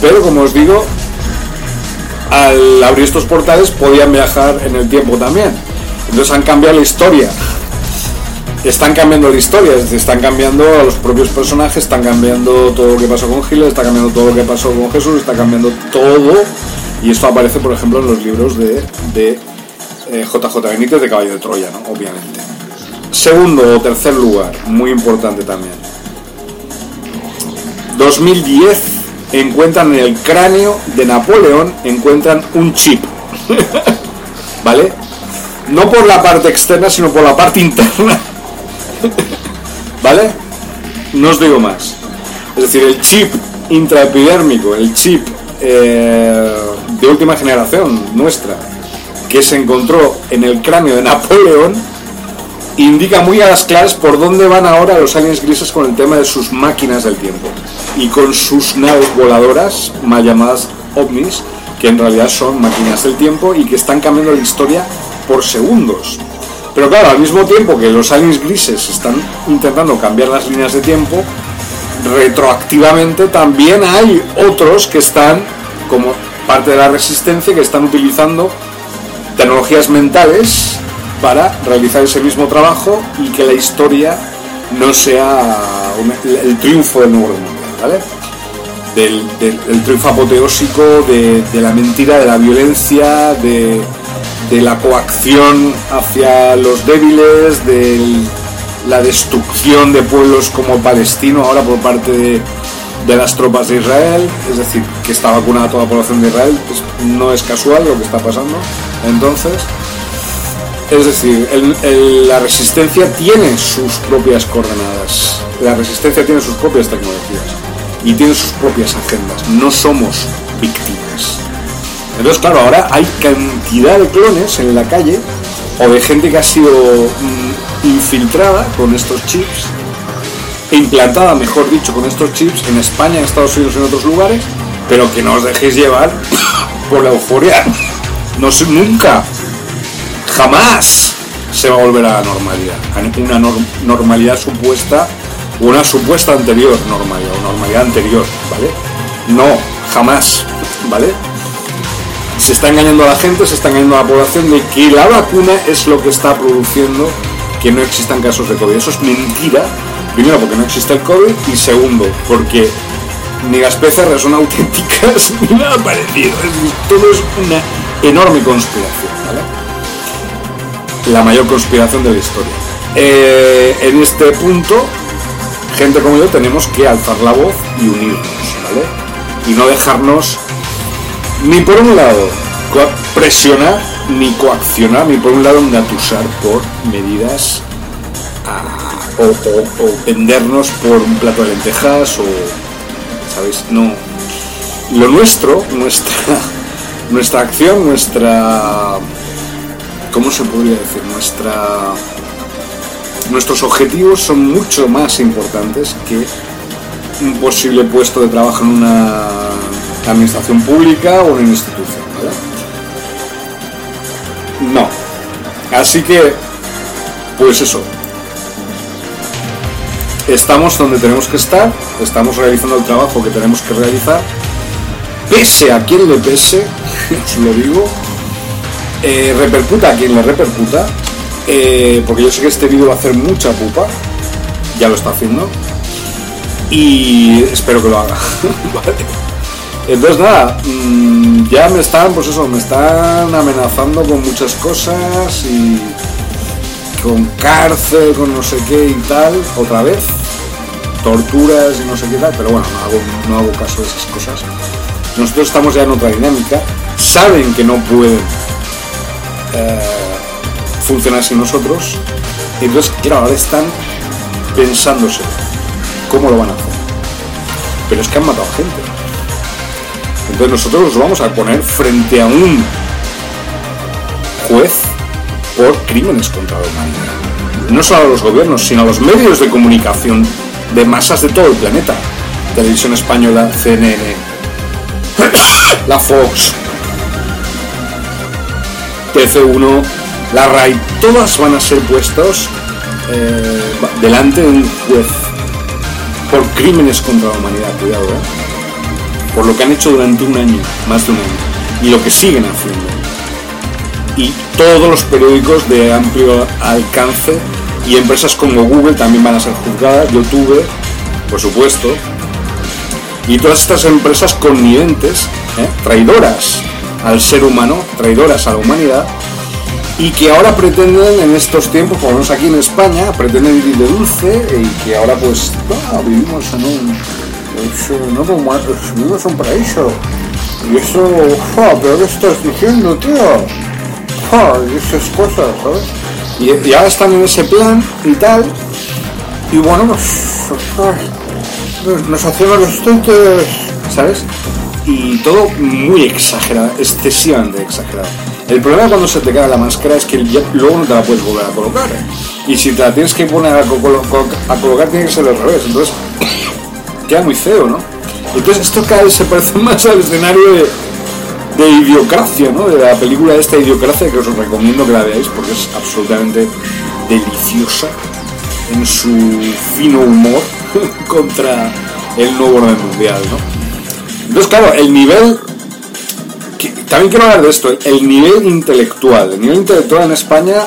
Speaker 1: Pero como os digo, al abrir estos portales podían viajar en el tiempo también. Entonces han cambiado la historia. Están cambiando la historia, es decir, están cambiando a los propios personajes, están cambiando todo lo que pasó con Hitler, está cambiando todo lo que pasó con Jesús, está cambiando todo. Y esto aparece, por ejemplo, en los libros de, JJ eh, Benítez de Caballo de Troya, ¿no? obviamente. Segundo o tercer lugar, muy importante también. 2010 encuentran en el cráneo de Napoleón encuentran un chip. [LAUGHS] ¿Vale? No por la parte externa, sino por la parte interna. [LAUGHS] ¿Vale? No os digo más. Es decir, el chip intraepidérmico, el chip eh, de última generación nuestra, que se encontró en el cráneo de Napoleón, indica muy a las claras por dónde van ahora los aliens grises con el tema de sus máquinas del tiempo y con sus naves voladoras, mal llamadas ovnis, que en realidad son máquinas del tiempo y que están cambiando la historia por segundos. Pero claro, al mismo tiempo que los aliens grises están intentando cambiar las líneas de tiempo, retroactivamente también hay otros que están, como parte de la resistencia, que están utilizando tecnologías mentales para realizar ese mismo trabajo y que la historia no sea el triunfo del nuevo mundo, ¿vale? Del, triunfo apoteósico de, la mentira, de la violencia, de, la coacción hacia los débiles, de la destrucción de pueblos como Palestino ahora por parte de, de las tropas de Israel, es decir, que está vacunada toda la población de Israel, pues no es casual lo que está pasando. Entonces, es decir, la resistencia tiene sus propias coordenadas, la resistencia tiene sus propias tecnologías y tiene sus propias agendas. No somos víctimas. Entonces, claro, ahora hay cantidad de clones en la calle o de gente que ha sido mm, infiltrada con estos chips, implantada, mejor dicho, con estos chips en España, en Estados Unidos y en otros lugares, pero que no os dejéis llevar [COUGHS] por la euforia. No nunca jamás se va a volver a la normalidad, a una normalidad supuesta una supuesta anterior normalidad o normalidad anterior, ¿vale? No, jamás, ¿vale? Se está engañando a la gente, se está engañando a la población de que la vacuna es lo que está produciendo que no existan casos de COVID. Eso es mentira, primero porque no existe el COVID y segundo porque ni las PCR son auténticas [LAUGHS] ni nada parecido. todo es una enorme conspiración, ¿vale? La mayor conspiración de la historia. Eh, en este punto, gente como yo tenemos que alzar la voz y unirnos, ¿vale? Y no dejarnos ni por un lado presionar ni coaccionar, ni por un lado engatusar por medidas ah, o, vendernos por un plato de lentejas o, ¿sabéis? No. Lo nuestro, nuestra, [LAUGHS] nuestra acción, nuestra ¿cómo se podría decir? Nuestra, nuestros objetivos son mucho más importantes que un posible puesto de trabajo en una administración pública o en una institución. No. Así que, pues eso. Estamos donde tenemos que estar, estamos realizando el trabajo que tenemos que realizar, pese a quien le pese, [LAUGHS] os lo digo, eh, repercuta a quien le repercuta, eh, porque yo sé que este vídeo va a hacer mucha pupa, ya lo está haciendo, y espero que lo haga. [LAUGHS] Entonces nada, mm, ya me están, pues eso, me están amenazando con muchas cosas y con cárcel, con no sé qué y tal, otra vez, torturas y no sé qué tal, pero bueno, no hago, no hago caso de esas cosas. Nosotros estamos ya en otra dinámica, saben que no pueden eh, funcionar sin nosotros. Entonces, claro, ahora están pensándose cómo lo van a hacer. Pero es que han matado gente. Entonces nosotros los vamos a poner frente a un juez por crímenes contra la humanidad. No solo a los gobiernos, sino a los medios de comunicación de masas de todo el planeta. Televisión Española, CNN, [COUGHS] la Fox, TF1, la RAI, todas van a ser puestos eh, delante de un juez por crímenes contra la humanidad, cuidado, ¿eh? Por lo que han hecho durante un año, más de un año, y lo que siguen haciendo. Y todos los periódicos de amplio alcance y empresas como Google también van a ser juzgadas, YouTube, por supuesto, y todas estas empresas conniventes, ¿eh? traidoras al ser humano, traidoras a la humanidad, y que ahora pretenden en estos tiempos, por lo menos aquí en España, pretenden vivir de dulce y que ahora pues vivimos en un, no vivimos un paraíso. Y eso, pero ¿qué estás diciendo, tío? y esas cosas, ¿sabes? Y, ahora están en ese plan y tal. Y bueno, pues nos hacemos los tontos, ¿sabes? Y todo muy exagerado, excesivamente exagerado. El problema cuando se te queda la máscara es que luego no te la puedes volver a colocar. Y si te la tienes que poner a, colocar, tiene que ser al revés. Entonces, queda muy feo, ¿no? Entonces, esto cada vez se parece [LAUGHS] más al escenario de, de Idiocracia, ¿no? De la película de esta Idiocracia que os recomiendo que la veáis porque es absolutamente deliciosa en su fino humor [LAUGHS] contra el nuevo orden mundial, ¿no? Entonces, claro, el nivel también quiero hablar de esto, el nivel intelectual, el nivel intelectual en España,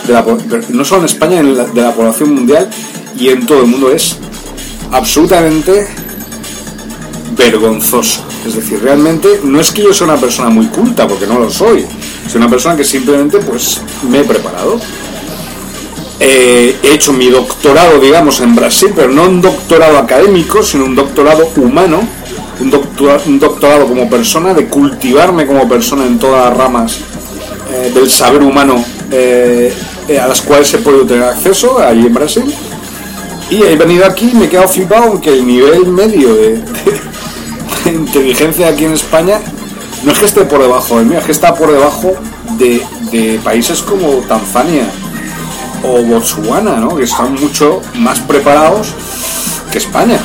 Speaker 1: no solo en España, de la población mundial y en todo el mundo es absolutamente vergonzoso. Es decir, realmente no es que yo sea una persona muy culta, porque no lo soy. Soy una persona que simplemente pues me he preparado. Eh, he hecho mi doctorado, digamos, en Brasil, pero no un doctorado académico, sino un doctorado humano un, doctorado, como persona, de cultivarme como persona en todas las ramas eh, del saber humano eh, eh, a las cuales he podido tener acceso allí en Brasil. Y he venido aquí y me he quedado flipado aunque el nivel medio de, inteligencia aquí en España no es que esté por debajo del mío, es que está por debajo de, de países como Tanzania o Botswana, ¿no? que están mucho más preparados que España.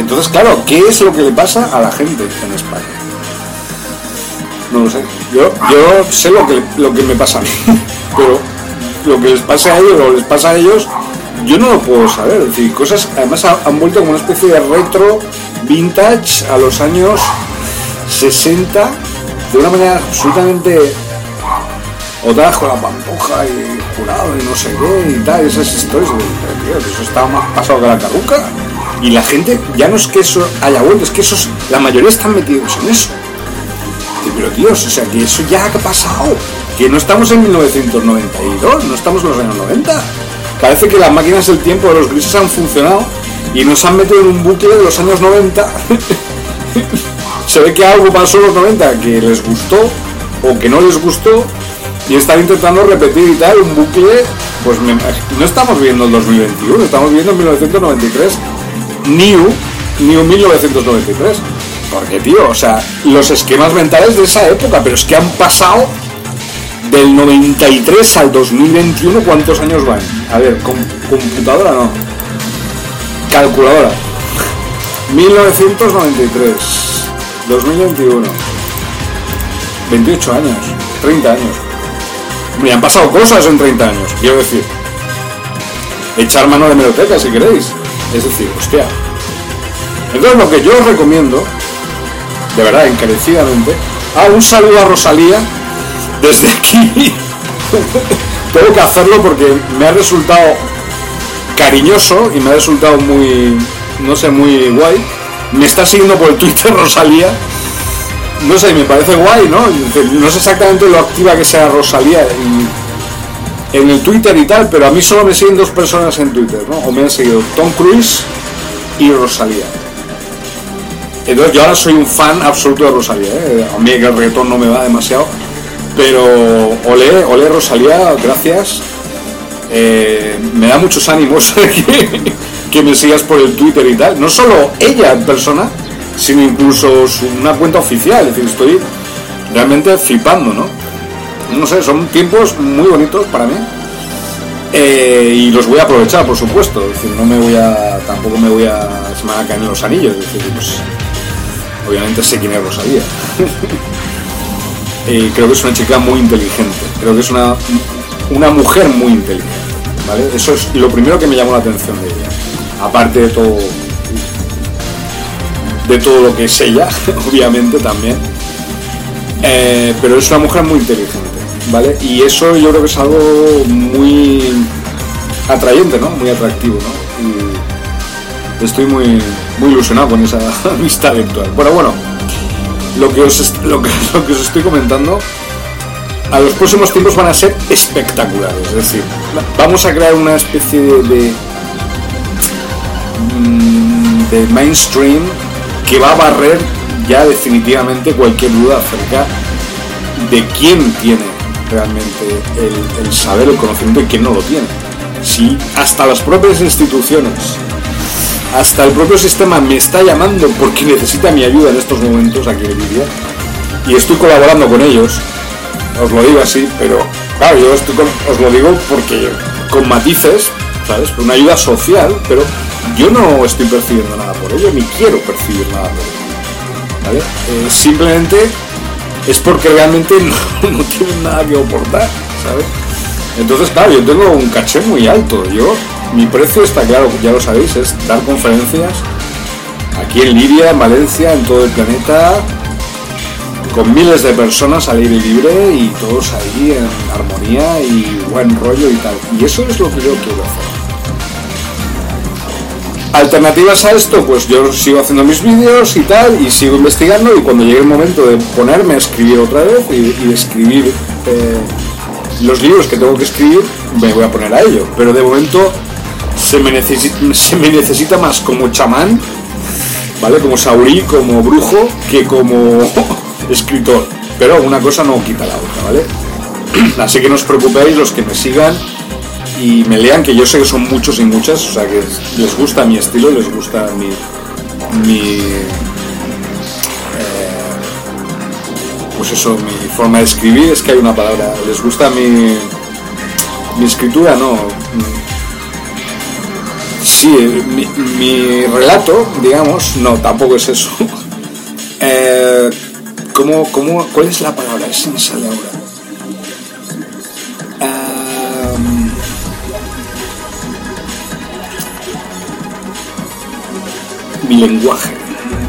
Speaker 1: Entonces, claro, ¿qué es lo que le pasa a la gente en España? No lo sé. Yo, yo sé lo que, lo que me pasa a mí, [LAUGHS] pero lo que les pasa a ellos o les pasa a ellos, yo no lo puedo saber. Es cosas, además han vuelto como una especie de retro vintage a los años 60 de una manera absolutamente otra con la pampuja y jurado y no sé qué y tal, esas historias. eso está más pasado que la carruca. Y la gente, ya no es que eso haya vuelto, es que esos, la mayoría están metidos en eso. Pero Dios, o sea, que eso ya ha pasado. Que no estamos en 1992, no estamos en los años 90. Parece que las máquinas del tiempo de los grises han funcionado y nos han metido en un bucle de los años 90. [LAUGHS] Se ve que algo pasó en los 90 que les gustó o que no les gustó y están intentando repetir y tal un bucle. Pues no estamos viendo el 2021, estamos viendo el 1993 New, New 1993. Porque, tío, o sea, los esquemas mentales de esa época, pero es que han pasado del 93 al 2021, ¿cuántos años van? A ver, computadora no. Calculadora. 1993, 2021. 28 años, 30 años. Me han pasado cosas en 30 años, quiero decir. Echar mano de meroteca si queréis. Es decir, hostia. Entonces lo que yo os recomiendo, de verdad, encarecidamente, a un saludo a Rosalía desde aquí. [LAUGHS] Tengo que hacerlo porque me ha resultado cariñoso y me ha resultado muy, no sé, muy guay. Me está siguiendo por el Twitter [LAUGHS] Rosalía. No sé, me parece guay, ¿no? No sé exactamente lo activa que sea Rosalía en el Twitter y tal, pero a mí solo me siguen dos personas en Twitter, ¿no? O me han seguido Tom Cruise y Rosalía. Entonces yo ahora soy un fan absoluto de Rosalía, ¿eh? a mí el reggaetón no me va demasiado, pero olé, olé Rosalía, gracias. Eh, me da muchos ánimos [LAUGHS] que, me sigas por el Twitter y tal. No solo ella en persona, sino incluso una cuenta oficial. Es decir, estoy realmente flipando, ¿no? No sé, son tiempos muy bonitos para mí. Eh, y los voy a aprovechar, por supuesto. No me voy a. tampoco me voy a. se me a caer en los anillos. Pues, obviamente sé quién es Rosalía. y [LAUGHS] creo que es una chica muy inteligente. Creo que es una, una mujer muy inteligente. ¿vale? Eso es lo primero que me llamó la atención de ella. Aparte de todo de todo lo que es ella, [LAUGHS] obviamente también. Eh, pero es una mujer muy inteligente, ¿vale? Y eso yo creo que es algo muy atrayente, ¿no? Muy atractivo, ¿no? Y estoy muy, muy ilusionado con esa [LAUGHS] amistad virtual. Bueno, bueno, lo que, os, lo, que, [LAUGHS] lo que os estoy comentando a los próximos tiempos van a ser espectaculares. Es decir, vamos a crear una especie de, de, mm, de mainstream que va a barrer ya definitivamente cualquier duda acerca de quién tiene realmente el, saber, el conocimiento y quién no lo tiene. Si hasta las propias instituciones, hasta el propio sistema me está llamando porque necesita mi ayuda en estos momentos aquí en Libia y estoy colaborando con ellos, os lo digo así, pero claro, yo os lo digo porque con matices, ¿sabes? Una ayuda social, pero yo no estoy percibiendo nada por ello, ni quiero percibir nada por ello. Eh, simplemente es porque realmente [LAUGHS] no, tienen nada que aportar, ¿sabes? Entonces, claro, yo tengo un caché muy alto. Yo, mi precio está claro, ya lo sabéis, es dar conferencias aquí en Libia, en Valencia, en todo el planeta, con miles de personas al aire libre y todos ahí en armonía y buen rollo y tal. Y eso es lo que yo quiero hacer. Alternativas a esto, pues yo sigo haciendo mis vídeos y tal, y sigo investigando, y cuando llegue el momento de ponerme a escribir otra vez y, escribir eh, los libros que tengo que escribir, me voy a poner a ello. Pero de momento se me, necesita, se me necesita más como chamán, ¿vale? Como saurí, como brujo, que como [LAUGHS] escritor. Pero una cosa no quita la otra, ¿vale? [CLEARS THROAT] Así que no os preocupéis los que me sigan y me lean, que yo sé que son muchos y muchas, o sea que les gusta mi estilo, les gusta mi, mi eh, pues eso, mi forma de escribir, es que hay una palabra, les gusta mi, mi escritura, no, sí, mi, relato, digamos, no, tampoco es eso. [LAUGHS] eh, ¿cómo, cómo, ¿Cuál es la palabra? Es me mi lenguaje,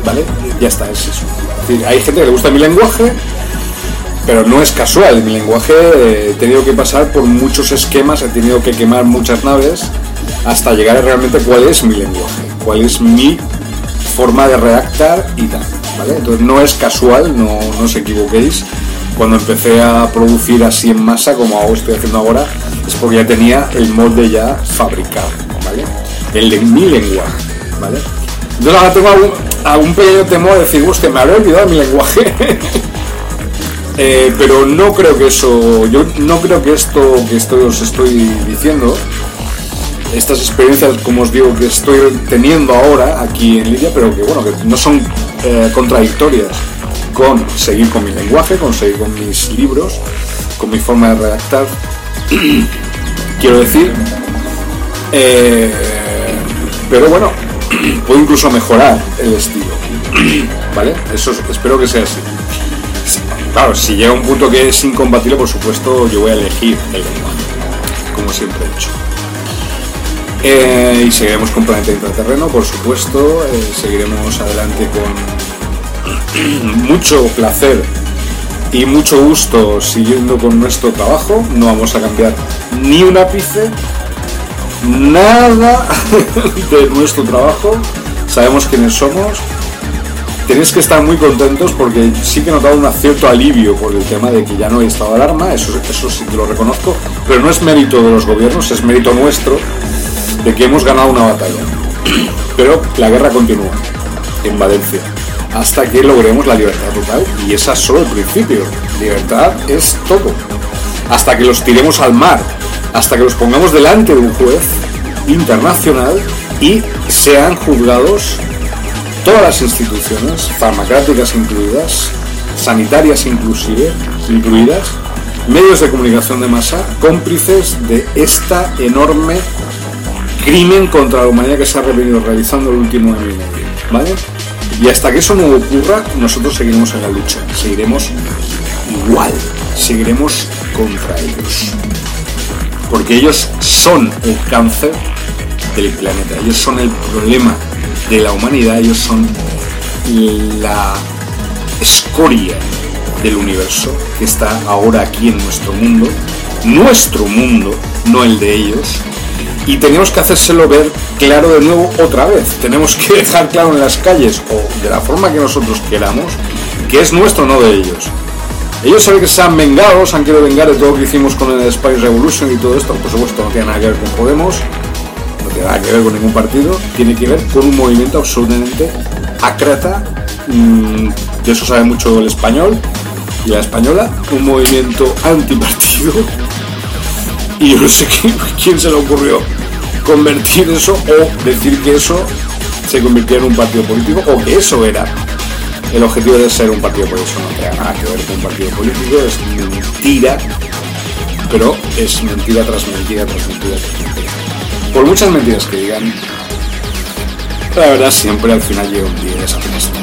Speaker 1: ¿vale? Ya está, es eso. hay gente que le gusta mi lenguaje, pero no es casual. Mi lenguaje eh, he tenido que pasar por muchos esquemas, he tenido que quemar muchas naves hasta llegar a realmente cuál es mi lenguaje, cuál es mi forma de redactar y tal. Entonces no es casual, no, no os equivoquéis. Cuando empecé a producir así en masa, como estoy haciendo ahora, es porque ya tenía el molde ya fabricado, ¿vale? El de mi lenguaje, ¿vale? Yo ahora tengo algún, pequeño temor de decir, hostia, me habré olvidado mi lenguaje. [LAUGHS] Eh, pero no creo que eso, yo no creo que esto que estoy, os estoy diciendo, estas experiencias, como os digo, que estoy teniendo ahora aquí en Lidia, pero que bueno, que no son eh, contradictorias con seguir con mi lenguaje, con seguir con mis libros, con mi forma de redactar. [CLEARS THROAT] Quiero decir, eh, pero bueno, [CLEARS THROAT] puedo incluso mejorar el estilo. [CLEARS THROAT] ¿Vale? Eso espero que sea así. Claro, si llega un punto que es incompatible, por supuesto, yo voy a elegir el lenguaje, como siempre he hecho. Eh, y seguiremos con Planeta Intraterreno, por supuesto. Eh, seguiremos adelante con [CLEARS THROAT] mucho placer y mucho gusto siguiendo con nuestro trabajo. No vamos a cambiar ni un ápice nada [LAUGHS] de nuestro trabajo, sabemos quiénes somos. Tenéis que estar muy contentos porque sí que he notado un cierto alivio por el tema de que ya no hay estado de alarma, eso, eso sí que lo reconozco, pero no es mérito de los gobiernos, es mérito nuestro de que hemos ganado una batalla. [CLEARS THROAT] Pero la guerra continúa en Valencia hasta que logremos la libertad total y esa es solo el principio. Libertad es todo. Hasta que los tiremos al mar hasta que los pongamos delante de un juez internacional y sean juzgados todas las instituciones, farmacéuticas incluidas, sanitarias inclusive, incluidas, medios de comunicación de masa, cómplices de esta enorme crimen contra la humanidad que se ha venido realizando el último año y medio. ¿Vale? Y hasta que eso no ocurra, nosotros seguiremos en la lucha, seguiremos igual, seguiremos contra ellos. Porque ellos son el cáncer del planeta, ellos son el problema de la humanidad, ellos son la escoria del universo que está ahora aquí en nuestro mundo, nuestro mundo, no el de ellos, y tenemos que hacérselo ver claro de nuevo otra vez. Tenemos que dejar claro en las calles o de la forma que nosotros queramos que es nuestro, no de ellos. Ellos saben que se han vengado, se han querido vengar de todo lo que hicimos con el Spice Revolution y todo esto. Por supuesto, no tiene nada que ver con Podemos, no tiene nada que ver con ningún partido, tiene que ver con un movimiento absolutamente acrata. Mm, de eso sabe mucho el español y la española, un movimiento antipartido. Y yo no sé [LAUGHS] quién se le ocurrió convertir eso o decir que eso se convirtiera en un partido político o que eso era el objetivo de ser un partido político no tiene nada que ver con un partido político, es mentira, pero es mentira tras mentira tras mentira tras mentira. Por muchas mentiras que digan, la verdad siempre al final llega un día y se aplasta.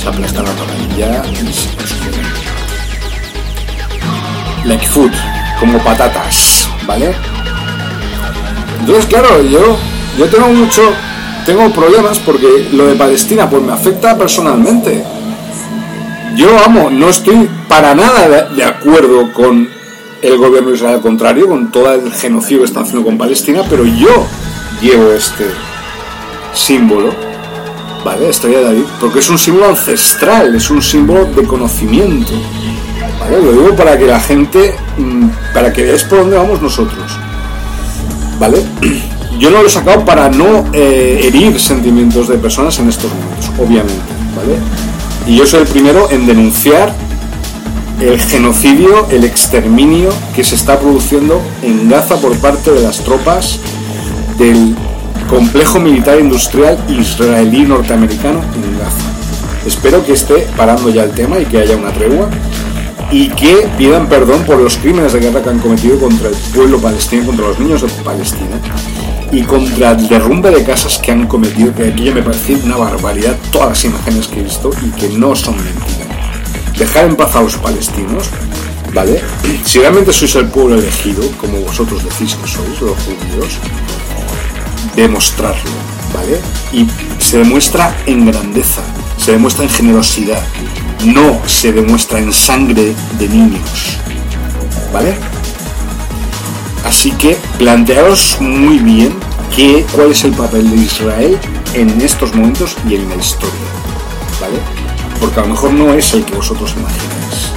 Speaker 1: Se aplasta la torrilla y se Like food, como patatas, ¿vale? Entonces, claro, yo, yo tengo mucho tengo problemas porque lo de Palestina pues me afecta personalmente. Yo amo, no estoy para nada de acuerdo con el gobierno de Israel, al contrario, con todo el genocidio que está haciendo con Palestina, pero yo llevo este símbolo, ¿vale? Estrella de David, porque es un símbolo ancestral, es un símbolo de conocimiento, ¿vale? Lo digo para que la gente, mm, para que veáis por dónde vamos nosotros, ¿vale? [CLEARS THROAT] yo no lo he sacado para no eh, herir sentimientos de personas en estos momentos, obviamente, ¿vale? Y yo soy el primero en denunciar el genocidio, el exterminio que se está produciendo en Gaza por parte de las tropas del complejo militar industrial israelí norteamericano en Gaza. Espero que esté parando ya el tema y que haya una tregua y que pidan perdón por los crímenes de guerra que han cometido contra el pueblo palestino, contra los niños de Palestina y contra el derrumbe de casas que han cometido, que ya me parece una barbaridad todas las imágenes que he visto y que no son mentiras. Dejar en paz a los palestinos, ¿vale? Si realmente sois el pueblo elegido, como vosotros decís que sois, los judíos, demostrarlo, ¿vale? Y se demuestra en grandeza, se demuestra en generosidad, no se demuestra en sangre de niños, ¿vale? Así que plantearos muy bien qué, cuál es el papel de Israel en estos momentos y en la historia. ¿Vale? Porque a lo mejor no es el que vosotros imagináis.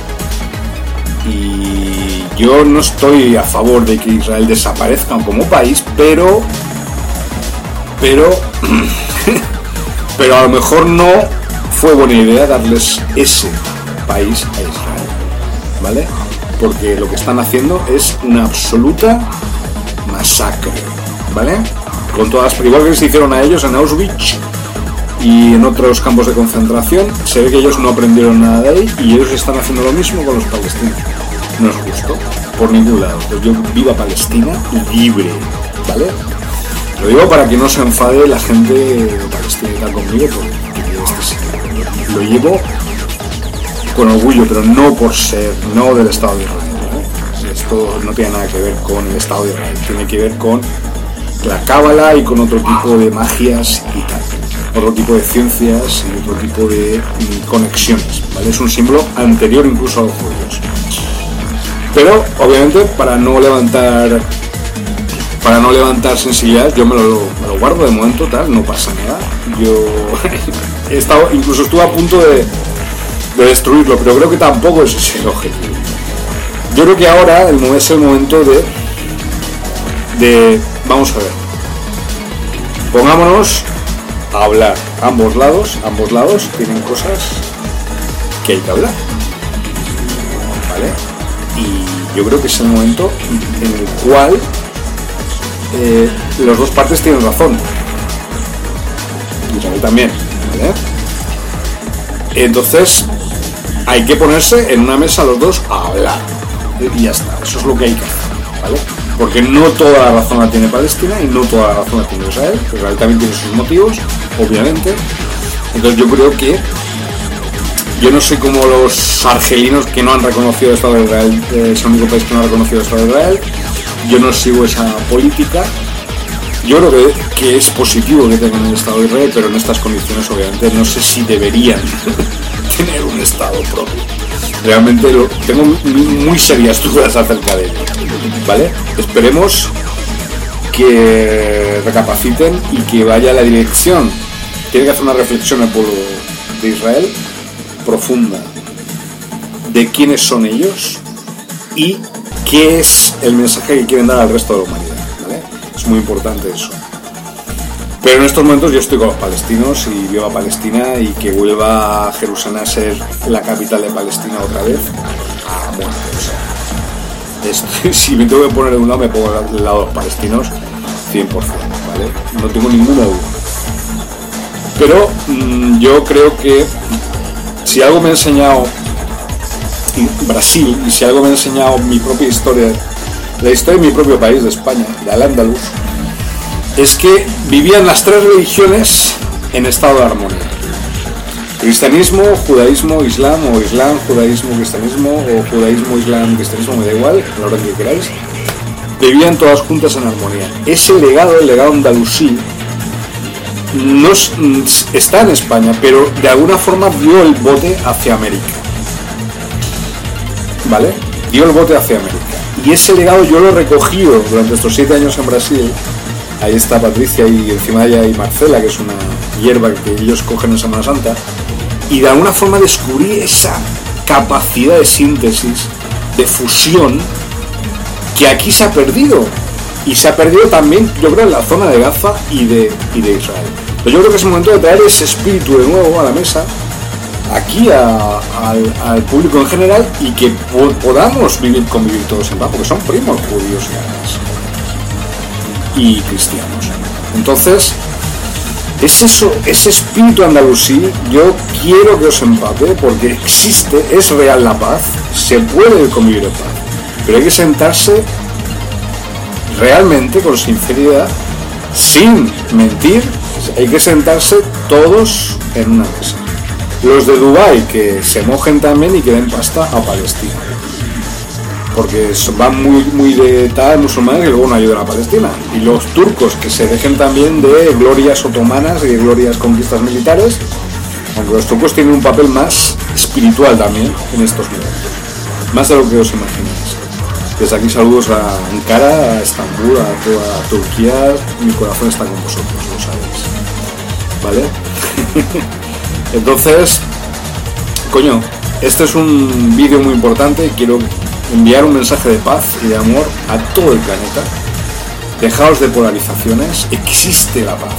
Speaker 1: Y yo no estoy a favor de que Israel desaparezca como país, pero. Pero. [CLEARS THROAT] pero a lo mejor no fue buena idea darles ese país a Israel. ¿Vale? Porque lo que están haciendo es una absoluta masacre, ¿vale? Con todas, igual que se hicieron a ellos en Auschwitz y en otros campos de concentración, se ve que ellos no aprendieron nada de ahí y ellos están haciendo lo mismo con los palestinos. No es justo, por ningún lado. Pues yo viva Palestina libre, ¿vale? Lo digo para que no se enfade la gente Palestina conmigo, porque este lo llevo con orgullo, pero no por ser, no del Estado de Israel. Esto no tiene nada que ver con el Estado de Israel, tiene que ver con la cábala y con otro tipo de magias y tal, otro tipo de ciencias y otro tipo de mm, conexiones, ¿vale? Es un símbolo anterior incluso a los judíos. Pero obviamente para no levantar para no levantar sensibilidad, yo me lo, me lo guardo de momento, tal, no pasa nada. Yo [LAUGHS] he estado, incluso estuve a punto de, de destruirlo, pero creo que tampoco es ese el objetivo. Yo creo que ahora es el momento de, de, vamos a ver, pongámonos a hablar. Ambos lados, ambos lados tienen cosas que hay que hablar. ¿Vale? Y yo creo que es el momento en el cual eh, las dos partes tienen razón. Y también. ¿vale? Entonces, hay que ponerse en una mesa los dos a hablar. Y ya está, eso es lo que hay que hacer, ¿vale? Porque no toda la razón la tiene Palestina y no toda la razón la tiene Israel. Israel también tiene sus motivos, obviamente. Entonces yo creo que yo no sé cómo los argelinos que no han reconocido el Estado de Israel, eh, es el único país que no ha reconocido el Estado de Israel. yo no sigo esa política. Yo creo que, que es positivo que tengan el Estado de Israel, pero en estas condiciones obviamente no sé si deberían [LAUGHS] tener un Estado propio. Realmente lo, tengo muy serias dudas acerca de ello. ¿Vale? Esperemos que recapaciten y que vaya a la dirección. Tiene que hacer una reflexión el pueblo de Israel profunda de quiénes son ellos y qué es el mensaje que quieren dar al resto de la humanidad. Es muy importante eso. Pero en estos momentos yo estoy con los palestinos y vivo a Palestina y que vuelva Jerusalén a ser la capital de Palestina otra vez. Ah, bueno, [LAUGHS] si me tengo que poner de un lado, me pongo del lado de los palestinos 100%, ¿vale? No tengo ninguna duda. Pero mm, yo creo que si algo me ha enseñado Brasil y si algo me ha enseñado mi propia historia, la historia de mi propio país, de España, de Al-Ándalus, es que vivían las tres religiones en estado de armonía. Cristianismo, judaísmo, islam, o islam, judaísmo, cristianismo, o judaísmo, islam, cristianismo, me da igual, a la hora que queráis, vivían todas juntas en armonía. Ese legado, el legado andalusí, no está en España, pero de alguna forma dio el bote hacia América. ¿Vale? Dio el bote hacia América. Y ese legado yo lo he recogido durante estos siete años en Brasil. Ahí está Patricia y encima de ella hay Marcela, que es una hierba que ellos cogen en Semana Santa y de alguna forma descubrí esa capacidad de síntesis, de fusión, que aquí se ha perdido. Y se ha perdido también, yo creo, en la zona de Gaza y de, Israel. Pero yo creo que es el momento de traer ese espíritu de nuevo a la mesa, aquí al, público en general, y que podamos vivir, convivir todos en paz, porque son primos judíos y cristianos. Entonces, es eso, ese espíritu andalusí, yo quiero que os empape porque existe, es real la paz, se puede convivir en paz, pero hay que sentarse realmente con sinceridad, sin mentir, hay que sentarse todos en una mesa. Los de Dubái que se mojen también y que den pasta a Palestina porque van muy, muy de tal musulmanes y luego no ayudan a Palestina. Y los turcos que se dejen también de glorias otomanas y de glorias conquistas militares, aunque los turcos tienen un papel más espiritual también en estos momentos, más de lo que os imagináis. Desde aquí saludos a Ankara, a Estambul, a toda Turquía, mi corazón está con vosotros, lo sabéis. ¿Vale? [LAUGHS] Entonces, coño, este es un vídeo muy importante, quiero enviar un mensaje de paz y de amor a todo el planeta. Dejaos de polarizaciones, existe la paz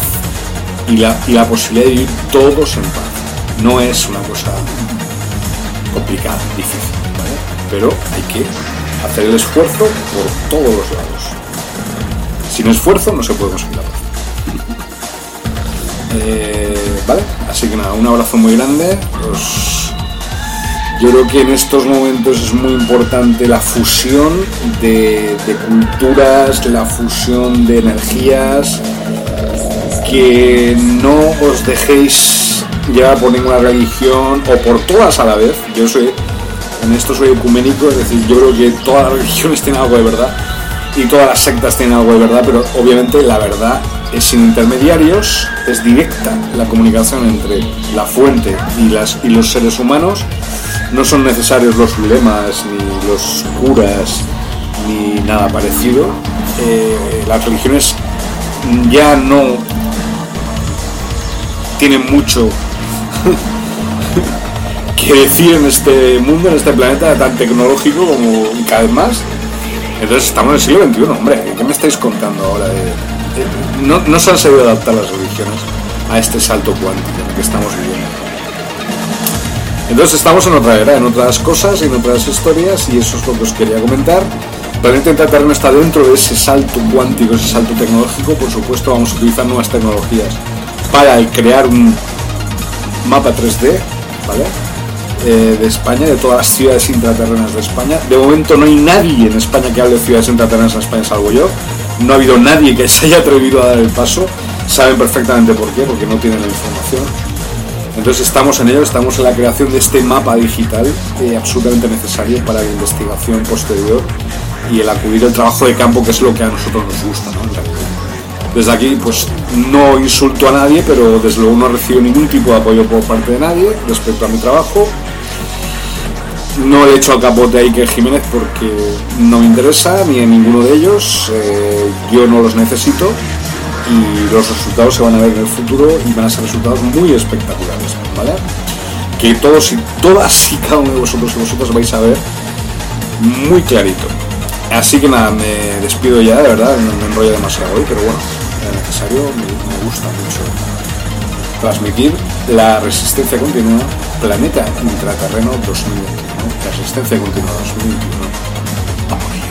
Speaker 1: y la, y la posibilidad de vivir todos en paz. No es una cosa complicada, difícil, pero hay que hacer el esfuerzo por todos los lados. Sin esfuerzo no se puede conseguir la paz. Eh, vale, así que nada, un abrazo muy grande. Yo creo que en estos momentos es muy importante la fusión de, culturas, la fusión de energías, que no os dejéis llevar por ninguna religión o por todas a la vez. Yo soy, en esto soy ecuménico, es decir, yo creo que todas las religiones tienen algo de verdad y todas las sectas tienen algo de verdad, pero obviamente la verdad es sin intermediarios, es directa la comunicación entre la fuente y, los seres humanos no son necesarios los lemas, ni los curas, ni nada parecido. Eh, las religiones ya no tienen mucho [LAUGHS] que decir en este mundo, en este planeta tan tecnológico como cada vez más. Entonces estamos en el siglo XXI, hombre, ¿qué me estáis contando ahora? no, no se han sabido adaptar las religiones a este salto cuántico en el que estamos viviendo. Entonces estamos en otra era, en otras cosas, en otras historias y eso es lo que os quería comentar. Planeta Intraterreno está dentro de ese salto cuántico, ese salto tecnológico. Por supuesto vamos a utilizar nuevas tecnologías para crear un mapa 3D, ¿vale? Eh, de España, de todas las ciudades intraterrenas de España. De momento no hay nadie en España que hable de ciudades intraterrenas en España, salvo yo. No ha habido nadie que se haya atrevido a dar el paso. Saben perfectamente por qué, porque no tienen la información. Entonces estamos en ello, estamos en la creación de este mapa digital eh, absolutamente necesario para la investigación posterior y el acudir al trabajo de campo, que es lo que a nosotros nos gusta. Desde aquí, pues no insulto a nadie, pero desde luego no recibo ningún tipo de apoyo por parte de nadie respecto a mi trabajo. No he hecho al capote a Iker Jiménez porque no me interesa, ni a ninguno de ellos. Eh, yo no los necesito y los resultados se van a ver en el futuro y van a ser resultados muy espectaculares, ¿vale? Que todos y todas y cada uno de vosotros y vosotras vais a ver muy clarito. Así que nada, me despido ya, de verdad, no me enrollo demasiado hoy, pero bueno, era necesario, me, gusta mucho transmitir la resistencia continua Planeta Intraterreno 2021. La resistencia continua 2021. Vamos.